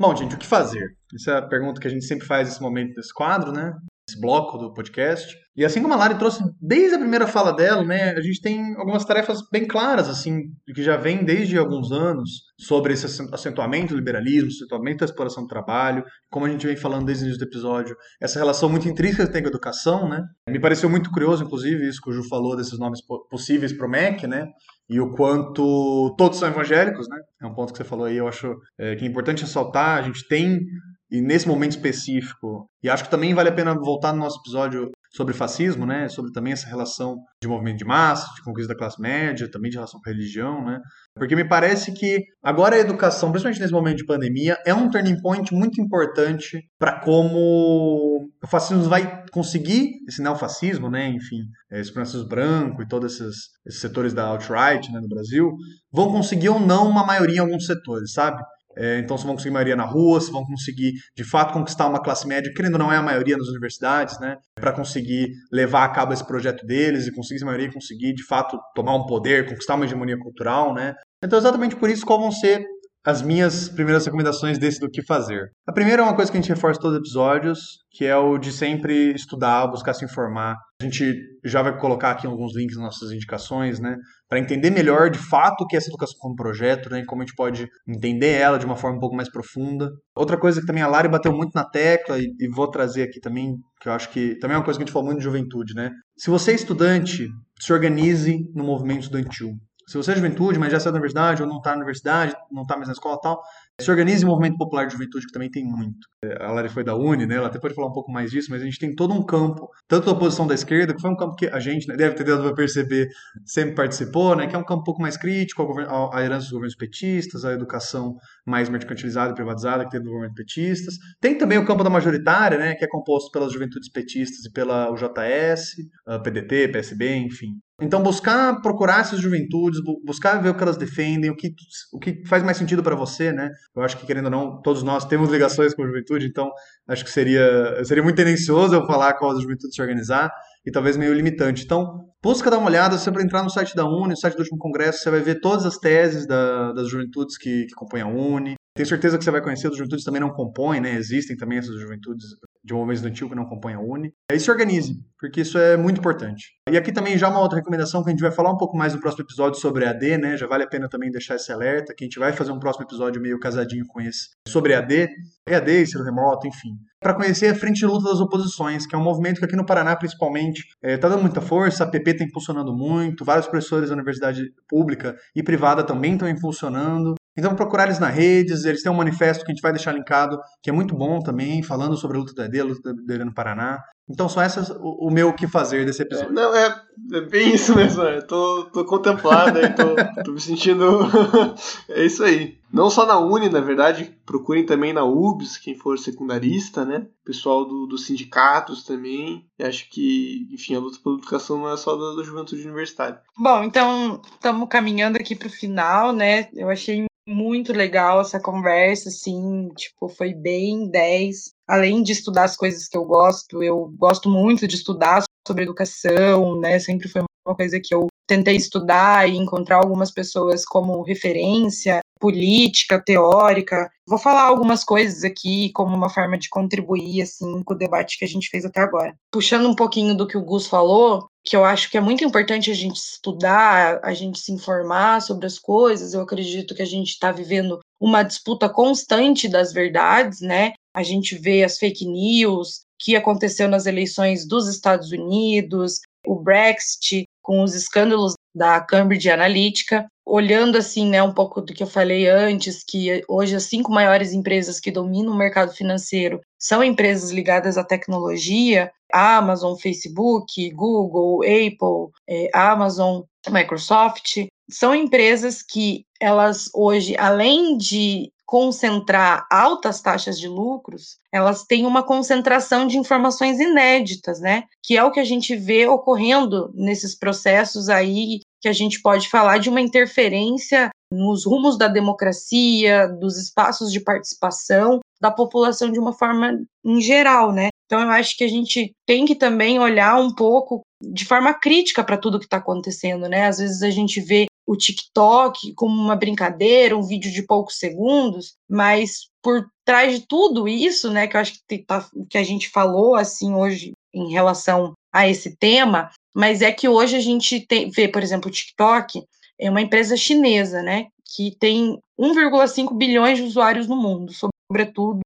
Speaker 3: Bom, gente, o que fazer? Essa é a pergunta que a gente sempre faz nesse momento desse quadro, né? Esse bloco do podcast. E assim como a Lari trouxe desde a primeira fala dela, né, a gente tem algumas tarefas bem claras, assim, que já vem desde alguns anos sobre esse acentuamento do liberalismo, acentuamento da exploração do trabalho, como a gente vem falando desde o início do episódio, essa relação muito intrínseca que tem com a educação, né? Me pareceu muito curioso, inclusive, isso que o Ju falou desses nomes possíveis para o MEC, né? E o quanto todos são evangélicos, né? É um ponto que você falou aí, eu acho é, que é importante ressaltar. A gente tem, e nesse momento específico, e acho que também vale a pena voltar no nosso episódio sobre fascismo, né? Sobre também essa relação de movimento de massa, de conquista da classe média, também de relação com a religião, né? Porque me parece que agora a educação, principalmente nesse momento de pandemia, é um turning point muito importante para como o fascismo vai conseguir, esse neofascismo, né, enfim, é, esse francisco branco e todos esses, esses setores da alt-right né, no Brasil, vão conseguir ou não uma maioria em alguns setores, sabe? É, então, se vão conseguir maioria na rua, se vão conseguir, de fato, conquistar uma classe média, querendo ou não é a maioria nas universidades, né? Para conseguir levar a cabo esse projeto deles e conseguir essa maioria conseguir, de fato, tomar um poder, conquistar uma hegemonia cultural, né? Então, exatamente por isso, qual vão ser as minhas primeiras recomendações desse do que fazer. A primeira é uma coisa que a gente reforça todos os episódios, que é o de sempre estudar, buscar se informar. A gente já vai colocar aqui alguns links nas nossas indicações, né, para entender melhor de fato o que é essa educação como projeto, né, e como a gente pode entender ela de uma forma um pouco mais profunda. Outra coisa que também a Lari bateu muito na tecla e, e vou trazer aqui também, que eu acho que também é uma coisa que a gente falou muito de juventude, né? Se você é estudante, se organize no movimento estudantil. Se você é juventude, mas já saiu da universidade ou não está na universidade, não está mais na escola tal, se organize em movimento popular de juventude, que também tem muito. É, a Lari foi da Uni, né? Ela até pode falar um pouco mais disso, mas a gente tem todo um campo, tanto da oposição da esquerda, que foi um campo que a gente né, deve ter dado para perceber, sempre participou, né? Que é um campo um pouco mais crítico à herança dos governos petistas, à educação mais mercantilizada e privatizada que teve do governo petistas. Tem também o campo da majoritária, né? Que é composto pelas juventudes petistas e pela UJS, PDT, PSB, enfim. Então, buscar procurar essas juventudes, buscar ver o que elas defendem, o que, o que faz mais sentido para você, né? Eu acho que, querendo ou não, todos nós temos ligações com a juventude, então acho que seria, seria muito tendencioso eu falar qual a juventude se organizar e talvez meio limitante. Então, busca dar uma olhada, vai entrar no site da Uni, no site do último congresso, você vai ver todas as teses da, das juventudes que, que compõem a Uni. Tenho certeza que você vai conhecer, as juventudes também não compõem, né? Existem também essas juventudes de movimento estudantil que não compõem a Uni. Aí se organize, porque isso é muito importante. E aqui também já uma outra recomendação que a gente vai falar um pouco mais no próximo episódio sobre AD, né? Já vale a pena também deixar esse alerta, que a gente vai fazer um próximo episódio meio casadinho com esse sobre AD, EAD, ensino remoto, enfim. Para conhecer a Frente de Luta das Oposições, que é um movimento que aqui no Paraná, principalmente, está é, tá dando muita força, a PP está impulsionando muito, vários professores da universidade pública e privada também estão impulsionando. Então, procurar eles nas redes, eles têm um manifesto que a gente vai deixar linkado, que é muito bom também, falando sobre a luta do ED, a luta do ED no Paraná. Então, são essas o, o meu o que fazer desse episódio.
Speaker 4: É, não, é, é, bem isso mesmo, é. tô, tô contemplado, tô, tô me sentindo. é isso aí. Não só na Uni, na verdade, procurem também na UBS, quem for secundarista, né? Pessoal do, dos sindicatos também. Eu acho que, enfim, a luta pela educação não é só da, da juventude universitária.
Speaker 5: Bom, então estamos caminhando aqui para o final, né? Eu achei muito legal essa conversa, assim, tipo, foi bem 10. Além de estudar as coisas que eu gosto, eu gosto muito de estudar sobre educação, né? Sempre foi uma coisa que eu tentei estudar e encontrar algumas pessoas como referência política, teórica. Vou falar algumas coisas aqui como uma forma de contribuir assim com o debate que a gente fez até agora. Puxando um pouquinho do que o Gus falou, que eu acho que é muito importante a gente estudar, a gente se informar sobre as coisas. Eu acredito que a gente está vivendo uma disputa constante das verdades, né? A gente vê as fake news que aconteceu nas eleições dos Estados Unidos, o Brexit, com os escândalos da Cambridge Analytica, olhando assim, né, um pouco do que eu falei antes, que hoje as cinco maiores empresas que dominam o mercado financeiro são empresas ligadas à tecnologia, Amazon, Facebook, Google, Apple, é, Amazon, Microsoft, são empresas que elas hoje, além de concentrar altas taxas de lucros, elas têm uma concentração de informações inéditas, né? Que é o que a gente vê ocorrendo nesses processos aí que a gente pode falar de uma interferência nos rumos da democracia, dos espaços de participação da população de uma forma em geral, né? Então eu acho que a gente tem que também olhar um pouco de forma crítica para tudo que está acontecendo, né? Às vezes a gente vê o TikTok como uma brincadeira, um vídeo de poucos segundos, mas por trás de tudo isso, né, que eu acho que, tá, que a gente falou assim hoje em relação a esse tema, mas é que hoje a gente tem, vê, por exemplo, o TikTok é uma empresa chinesa, né, que tem 1,5 bilhões de usuários no mundo, sobretudo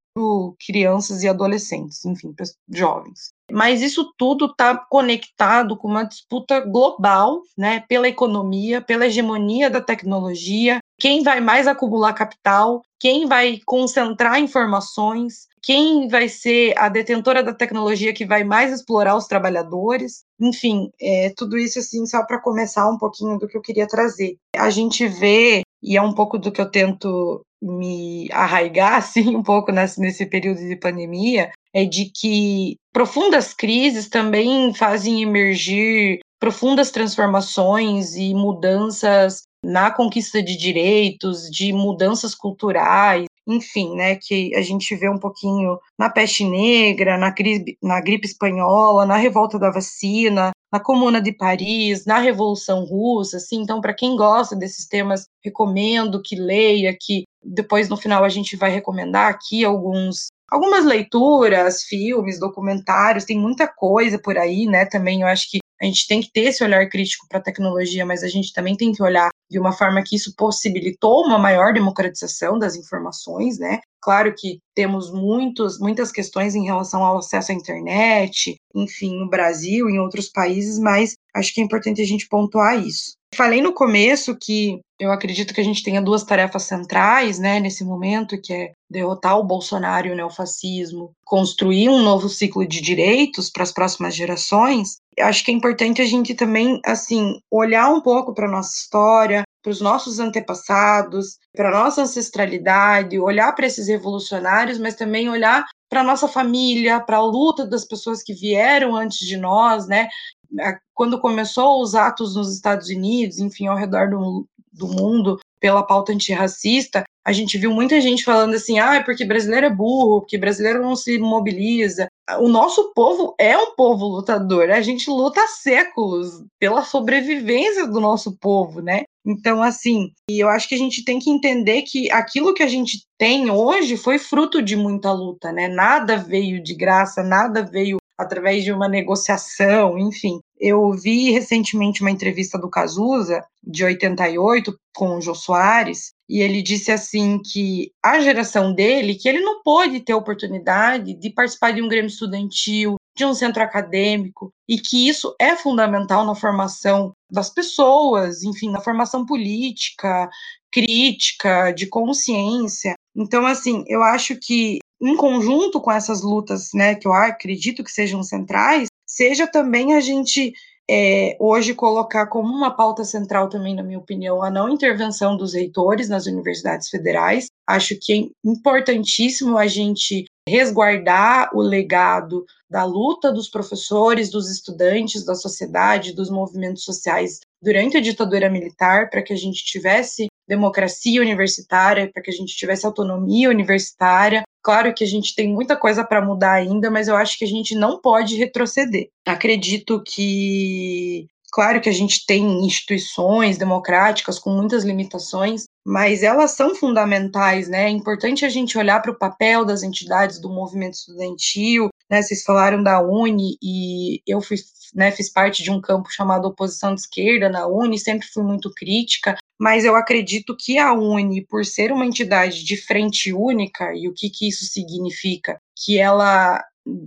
Speaker 5: crianças e adolescentes, enfim, jovens. Mas isso tudo está conectado com uma disputa global, né, pela economia, pela hegemonia da tecnologia, quem vai mais acumular capital, quem vai concentrar informações, quem vai ser a detentora da tecnologia que vai mais explorar os trabalhadores. Enfim, é, tudo isso assim só para começar um pouquinho do que eu queria trazer. A gente vê e é um pouco do que eu tento me arraigar assim um pouco nesse, nesse período de pandemia, é de que profundas crises também fazem emergir profundas transformações e mudanças na conquista de direitos, de mudanças culturais, enfim, né, que a gente vê um pouquinho na peste negra, na, gripe, na gripe espanhola, na revolta da vacina, na Comuna de Paris, na Revolução Russa, assim, então para quem gosta desses temas, recomendo que leia, que depois no final a gente vai recomendar aqui alguns algumas leituras, filmes, documentários, tem muita coisa por aí, né? Também eu acho que a gente tem que ter esse olhar crítico para a tecnologia, mas a gente também tem que olhar de uma forma que isso possibilitou uma maior democratização das informações, né? Claro que temos muitos, muitas questões em relação ao acesso à internet, enfim, no Brasil, em outros países, mas acho que é importante a gente pontuar isso. Falei no começo que eu acredito que a gente tenha duas tarefas centrais, né, nesse momento, que é derrotar o Bolsonaro e o neofascismo, construir um novo ciclo de direitos para as próximas gerações. Acho que é importante a gente também, assim, olhar um pouco para nossa história, para os nossos antepassados, para a nossa ancestralidade, olhar para esses revolucionários, mas também olhar para a nossa família, para a luta das pessoas que vieram antes de nós, né? Quando começou os atos nos Estados Unidos, enfim, ao redor do, do mundo, pela pauta antirracista, a gente viu muita gente falando assim, ah, é porque brasileiro é burro, porque brasileiro não se mobiliza. O nosso povo é um povo lutador, a gente luta há séculos pela sobrevivência do nosso povo, né? Então, assim, eu acho que a gente tem que entender que aquilo que a gente tem hoje foi fruto de muita luta, né? Nada veio de graça, nada veio através de uma negociação, enfim. Eu vi recentemente uma entrevista do Cazuza, de 88, com o Jô Soares, e ele disse assim que a geração dele, que ele não pôde ter oportunidade de participar de um grêmio estudantil, de um centro acadêmico, e que isso é fundamental na formação das pessoas, enfim, na formação política, crítica, de consciência. Então, assim, eu acho que em conjunto com essas lutas, né, que eu acredito que sejam centrais, seja também a gente é, hoje colocar como uma pauta central também, na minha opinião, a não intervenção dos reitores nas universidades federais. Acho que é importantíssimo a gente resguardar o legado da luta dos professores, dos estudantes, da sociedade, dos movimentos sociais durante a ditadura militar, para que a gente tivesse democracia universitária, para que a gente tivesse autonomia universitária. Claro que a gente tem muita coisa para mudar ainda, mas eu acho que a gente não pode retroceder. Acredito que Claro que a gente tem instituições democráticas com muitas limitações, mas elas são fundamentais, né? É importante a gente olhar para o papel das entidades do movimento estudantil, né? Vocês falaram da Uni e eu fui, né, fiz parte de um campo chamado oposição de esquerda na Uni, sempre fui muito crítica, mas eu acredito que a Uni, por ser uma entidade de frente única, e o que, que isso significa? Que ela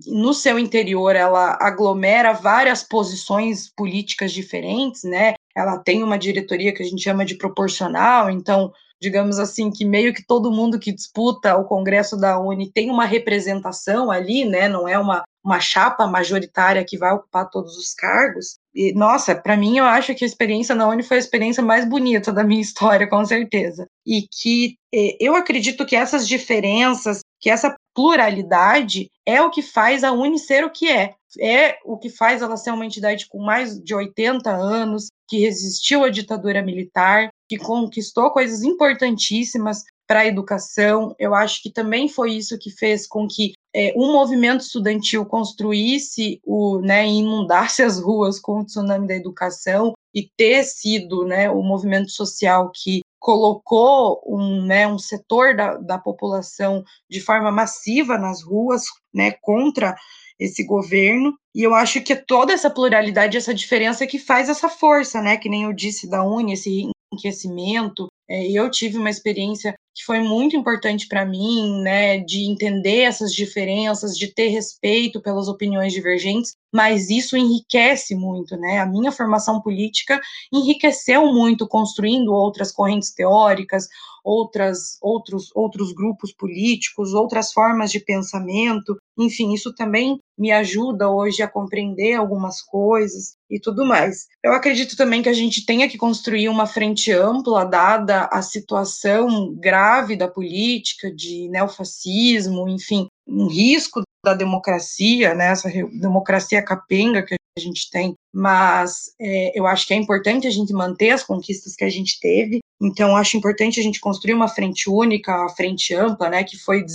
Speaker 5: no seu interior ela aglomera várias posições políticas diferentes, né? Ela tem uma diretoria que a gente chama de proporcional, então digamos assim, que meio que todo mundo que disputa o Congresso da Uni tem uma representação ali, né? Não é uma, uma chapa majoritária que vai ocupar todos os cargos. E, nossa, para mim, eu acho que a experiência na Uni foi a experiência mais bonita da minha história, com certeza. E que eu acredito que essas diferenças, que essa pluralidade é o que faz a Uni ser o que é. É o que faz ela ser uma entidade com mais de 80 anos, que resistiu à ditadura militar, que conquistou coisas importantíssimas para a educação. Eu acho que também foi isso que fez com que é, um movimento estudantil construísse o, né, inundasse as ruas com o tsunami da educação e ter sido, né, o movimento social que colocou um, né, um setor da, da população de forma massiva nas ruas, né, contra esse governo. E eu acho que toda essa pluralidade, essa diferença que faz essa força, né? Que nem eu disse da Uni, esse enriquecimento. É, eu tive uma experiência que foi muito importante para mim, né, de entender essas diferenças, de ter respeito pelas opiniões divergentes, mas isso enriquece muito, né? A minha formação política enriqueceu muito construindo outras correntes teóricas, outras outros outros grupos políticos, outras formas de pensamento. Enfim, isso também me ajuda hoje a compreender algumas coisas e tudo mais. Eu acredito também que a gente tenha que construir uma frente ampla, dada a situação grave da política, de neofascismo, enfim, um risco da democracia, né, essa democracia capenga que a gente tem, mas é, eu acho que é importante a gente manter as conquistas que a gente teve, então acho importante a gente construir uma frente única, a frente ampla, né, que foi,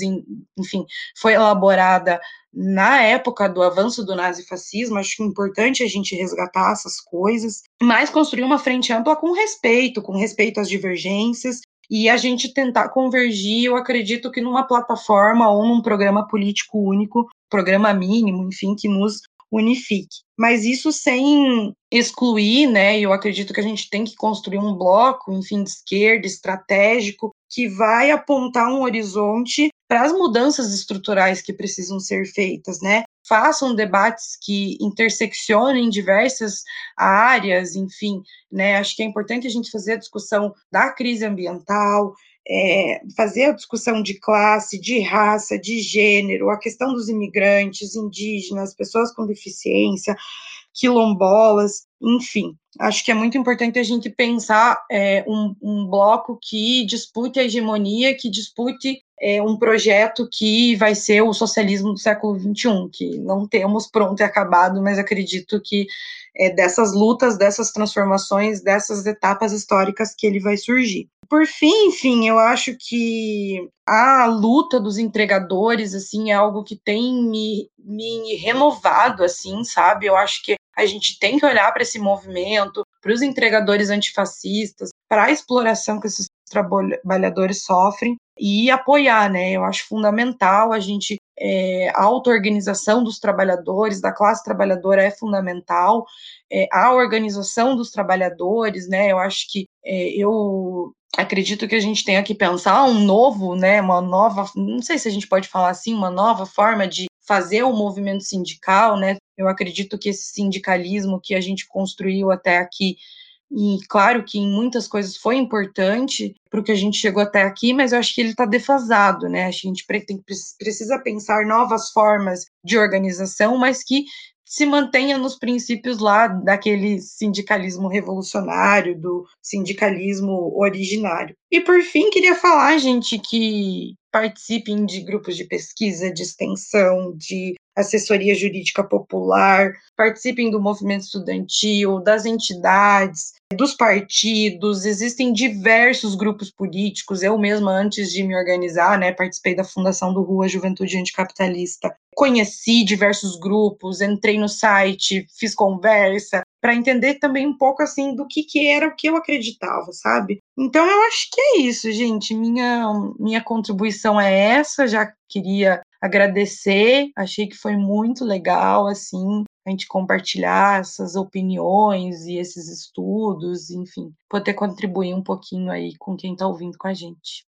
Speaker 5: enfim, foi elaborada na época do avanço do nazifascismo, acho é importante a gente resgatar essas coisas, mas construir uma frente ampla com respeito, com respeito às divergências, e a gente tentar convergir, eu acredito que numa plataforma ou num programa político único, programa mínimo, enfim, que nos unifique. Mas isso sem excluir, né? Eu acredito que a gente tem que construir um bloco, enfim, de esquerda, estratégico, que vai apontar um horizonte para as mudanças estruturais que precisam ser feitas, né? Façam debates que interseccionem diversas áreas, enfim, né? Acho que é importante a gente fazer a discussão da crise ambiental, é, fazer a discussão de classe, de raça, de gênero, a questão dos imigrantes, indígenas, pessoas com deficiência, quilombolas, enfim. Acho que é muito importante a gente pensar é, um, um, bloco que dispute a hegemonia, que dispute é, um projeto que vai ser o socialismo do século XXI, que não temos pronto e acabado, mas acredito que é dessas lutas, dessas transformações, dessas etapas históricas que ele vai surgir. Por fim, enfim, eu acho que a luta dos entregadores, assim, é algo que tem me, me renovado, assim, sabe? Eu acho que a gente tem que olhar para esse movimento, para os entregadores antifascistas, para a exploração que esses trabalhadores sofrem e apoiar, né? Eu acho fundamental a gente é, a auto-organização dos trabalhadores, da classe trabalhadora é fundamental, é, a organização dos trabalhadores, né? Eu acho que é, eu acredito que a gente tenha que pensar um novo, né? Uma nova, não sei se a gente pode falar assim, uma nova forma de fazer o movimento sindical, né? Eu acredito que esse sindicalismo que a gente construiu até aqui e claro que em muitas coisas foi importante para o que a gente chegou até aqui, mas eu acho que ele está defasado, né? A gente precisa pensar novas formas de organização, mas que se mantenha nos princípios lá daquele sindicalismo revolucionário, do sindicalismo originário. E por fim, queria falar, gente, que participem de grupos de pesquisa, de extensão, de assessoria jurídica popular, participem do movimento estudantil, das entidades, dos partidos, existem diversos grupos políticos. Eu mesma, antes de me organizar, né, participei da fundação do Rua Juventude Anticapitalista. Conheci diversos grupos, entrei no site, fiz conversa, para entender também um pouco assim do que, que era o que eu acreditava, sabe? Então eu acho que é isso, gente. Minha, minha contribuição é essa. Já queria agradecer, achei que foi muito legal, assim, a gente compartilhar essas opiniões e esses estudos, enfim, poder contribuir um pouquinho aí com quem está ouvindo com a gente.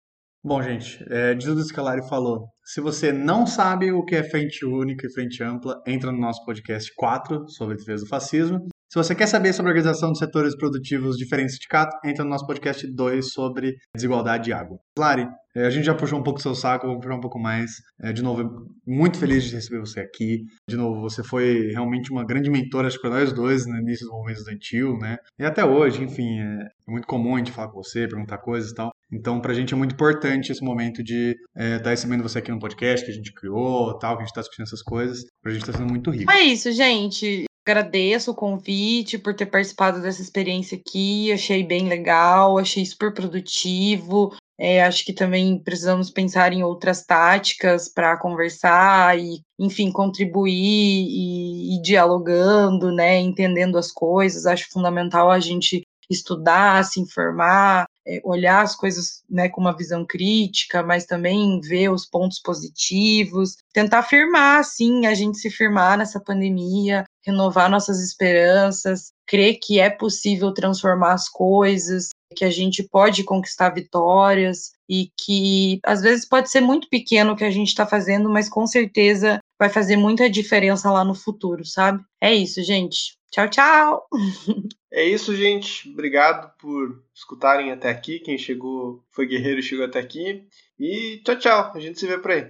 Speaker 3: Bom, gente, é, de tudo isso que a Lari falou, se você não sabe o que é frente única e frente ampla, entra no nosso podcast 4 sobre defesa do fascismo. Se você quer saber sobre a organização de setores produtivos diferentes do sindicato, entra no nosso podcast 2 sobre desigualdade e água. Lari, é, a gente já puxou um pouco o seu saco, vou puxar um pouco mais. É, de novo, muito feliz de receber você aqui. De novo, você foi realmente uma grande mentora, acho que para nós dois, no início do estudantil, né? E até hoje, enfim, é muito comum a gente falar com você, perguntar coisas e tal. Então, pra gente é muito importante esse momento de estar é, tá recebendo você aqui no podcast que a gente criou, tal, que a gente tá discutindo essas coisas. Pra gente tá sendo muito rico.
Speaker 5: É isso, gente. Agradeço o convite por ter participado dessa experiência aqui. Achei bem legal, achei super produtivo. É, acho que também precisamos pensar em outras táticas para conversar e, enfim, contribuir e, e dialogando, né, entendendo as coisas. Acho fundamental a gente estudar, se informar, é, olhar as coisas né, com uma visão crítica, mas também ver os pontos positivos, tentar firmar, sim, a gente se firmar nessa pandemia, renovar nossas esperanças, crer que é possível transformar as coisas, que a gente pode conquistar vitórias e que às vezes pode ser muito pequeno o que a gente está fazendo, mas com certeza vai fazer muita diferença lá no futuro, sabe? É isso, gente. Tchau, tchau!
Speaker 4: É isso, gente. Obrigado por escutarem até aqui. Quem chegou foi guerreiro e chegou até aqui. E tchau, tchau. A gente se vê por aí.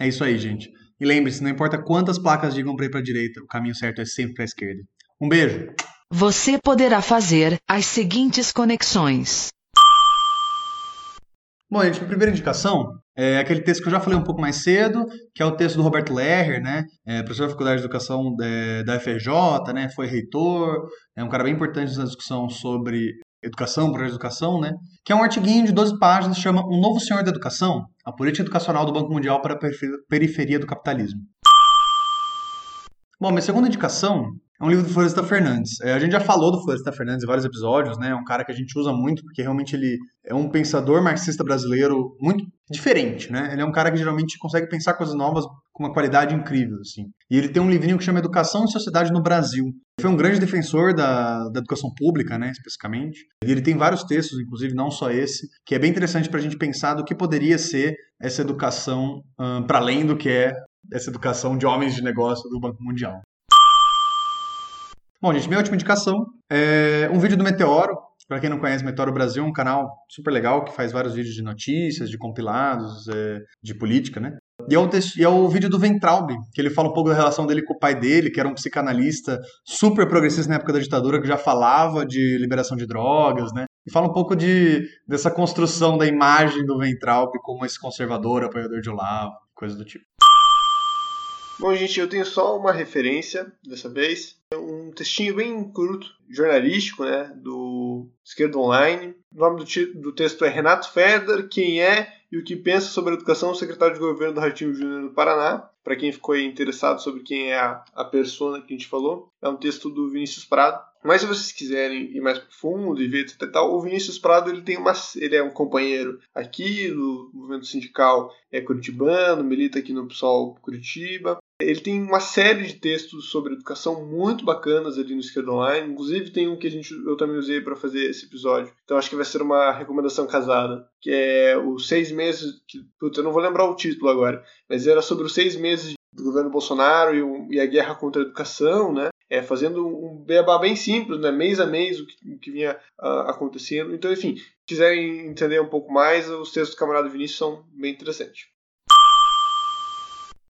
Speaker 3: É isso aí, gente. E lembre-se, não importa quantas placas digam para ir para a direita, o caminho certo é sempre para a esquerda. Um beijo.
Speaker 1: Você poderá fazer as seguintes conexões.
Speaker 3: Bom, gente, a primeira indicação é aquele texto que eu já falei um pouco mais cedo, que é o texto do Roberto Lerrer, né? É, professor da Faculdade de Educação é, da FRJ, né? Foi reitor, é um cara bem importante na discussão sobre educação, projeto de educação, né? Que é um artiguinho de 12 páginas, chama Um Novo Senhor da Educação, a política educacional do Banco Mundial para a periferia do capitalismo. Bom, minha segunda indicação é um livro do Floresta Fernandes. É, a gente já falou do Floresta Fernandes em vários episódios, né? É um cara que a gente usa muito porque realmente ele é um pensador marxista brasileiro muito diferente, né? Ele é um cara que geralmente consegue pensar coisas novas com uma qualidade incrível, assim. E ele tem um livrinho que chama Educação e Sociedade no Brasil. Foi um grande defensor da, da educação pública, né, especificamente. Ele tem vários textos, inclusive não só esse, que é bem interessante para a gente pensar do que poderia ser essa educação para além do que é essa educação de homens de negócio do Banco Mundial. Bom, gente, minha última indicação é um vídeo do Meteoro. Para quem não conhece, Meteoro Brasil é um canal super legal que faz vários vídeos de notícias, de compilados, é, de política, né? E é, o e é o vídeo do Ventralbe, que ele fala um pouco da relação dele com o pai dele, que era um psicanalista super progressista na época da ditadura, que já falava de liberação de drogas, né? E fala um pouco de, dessa construção da imagem do Ventralbe como esse conservador, apoiador de Olavo, coisa do tipo.
Speaker 4: Bom, gente, eu tenho só uma referência dessa vez. Um textinho bem curto, jornalístico, né? Do Esquerda Online. O nome do, do texto é Renato Feder, quem é e o que pensa sobre a educação, secretário de governo do Ratinho Júnior do Paraná. Para quem ficou interessado sobre quem é a, a persona que a gente falou, é um texto do Vinícius Prado. Mas se vocês quiserem ir mais profundo e ver etc o Vinícius Prado ele tem uma, ele é um companheiro aqui do movimento sindical é curitibano, milita aqui no PSOL Curitiba. Ele tem uma série de textos sobre educação muito bacanas ali no Esquerda Online. Inclusive tem um que a gente, eu também usei para fazer esse episódio. Então acho que vai ser uma recomendação casada. Que é os seis meses. Que, eu não vou lembrar o título agora. Mas era sobre os seis meses do governo Bolsonaro e, e a guerra contra a educação, né? É, fazendo um beabá bem simples, né? mês a mês, o que, o que vinha uh, acontecendo. Então, enfim, se quiserem entender um pouco mais, os textos do camarada Vinícius são bem interessantes.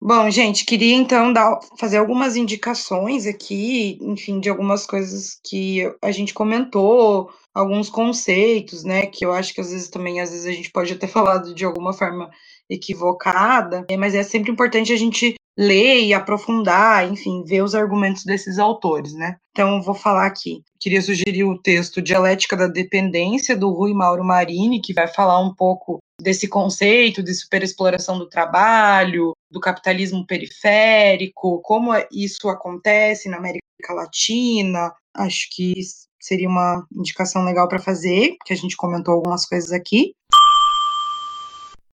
Speaker 5: Bom, gente, queria então dar, fazer algumas indicações aqui, enfim, de algumas coisas que a gente comentou, alguns conceitos, né, que eu acho que às vezes também, às vezes a gente pode até falar de alguma forma equivocada, mas é sempre importante a gente ler e aprofundar, enfim, ver os argumentos desses autores, né? Então, vou falar aqui. Queria sugerir o texto Dialética da Dependência, do Rui Mauro Marini, que vai falar um pouco desse conceito de superexploração do trabalho, do capitalismo periférico, como isso acontece na América Latina. Acho que seria uma indicação legal para fazer, que a gente comentou algumas coisas aqui.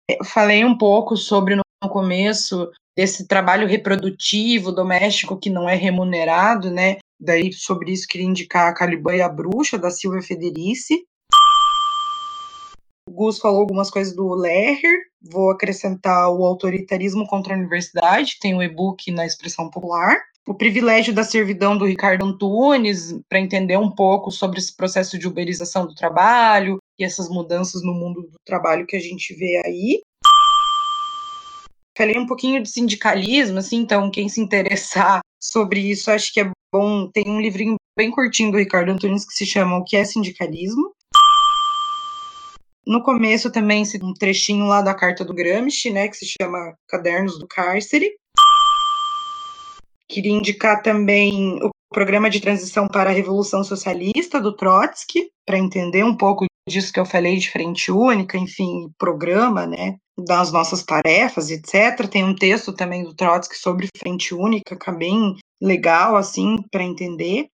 Speaker 5: Eu falei um pouco sobre no começo desse trabalho reprodutivo doméstico que não é remunerado, né? Daí sobre isso queria indicar a Caliban e a Bruxa da Silvia Federici. O Gus falou algumas coisas do Lehrer, vou acrescentar o autoritarismo contra a universidade, tem o um e-book na expressão popular. O privilégio da servidão do Ricardo Antunes, para entender um pouco sobre esse processo de uberização do trabalho e essas mudanças no mundo do trabalho que a gente vê aí. Falei um pouquinho de sindicalismo, assim, então quem se interessar sobre isso, acho que é bom. Tem um livrinho bem curtinho do Ricardo Antunes que se chama O que é sindicalismo. No começo também um trechinho lá da carta do Gramsci, né, que se chama Cadernos do Cárcere. Queria indicar também o programa de transição para a Revolução Socialista do Trotsky, para entender um pouco disso que eu falei de frente única, enfim, programa, né, das nossas tarefas, etc. Tem um texto também do Trotsky sobre frente única, que é bem legal, assim, para entender.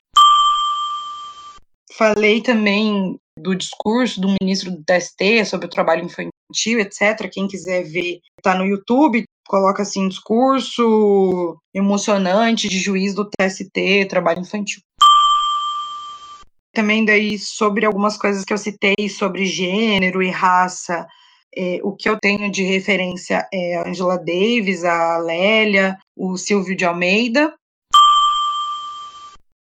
Speaker 5: Falei também do discurso do ministro do TST sobre o trabalho infantil, etc. Quem quiser ver, está no YouTube, coloca assim, discurso emocionante de juiz do TST, trabalho infantil. Também daí sobre algumas coisas que eu citei sobre gênero e raça, é, o que eu tenho de referência é a Angela Davis, a Lélia, o Silvio de Almeida,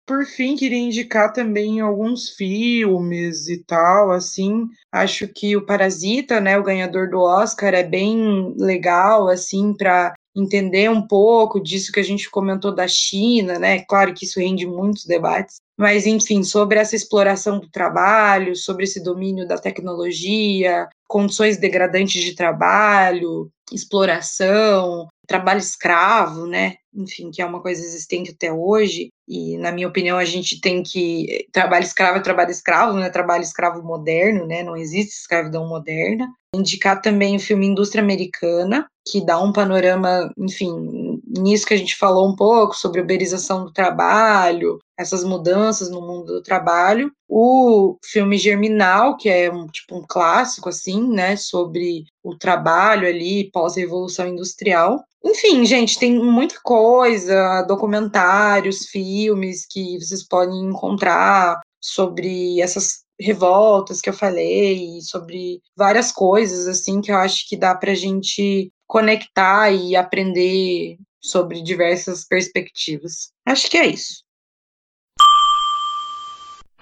Speaker 5: por fim, queria indicar também alguns filmes e tal, assim. Acho que o Parasita, né, o ganhador do Oscar, é bem legal, assim, para entender um pouco disso que a gente comentou da China, né? Claro que isso rende muitos debates, mas enfim, sobre essa exploração do trabalho, sobre esse domínio da tecnologia, condições degradantes de trabalho, exploração, trabalho escravo, né? Enfim, que é uma coisa existente até hoje. E, na minha opinião, a gente tem que. Trabalho escravo é trabalho escravo, não é trabalho escravo moderno, né? Não existe escravidão moderna. Indicar também o filme Indústria Americana, que dá um panorama, enfim, nisso que a gente falou um pouco, sobre uberização do trabalho, essas mudanças no mundo do trabalho. O filme Germinal, que é um, tipo um clássico, assim, né? Sobre o trabalho ali pós-revolução industrial. Enfim, gente, tem muita coisa, documentários, filmes que vocês podem encontrar sobre essas revoltas que eu falei, sobre várias coisas assim que eu acho que dá para a gente conectar e aprender sobre diversas perspectivas. Acho que é isso.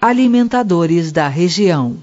Speaker 1: Alimentadores da região.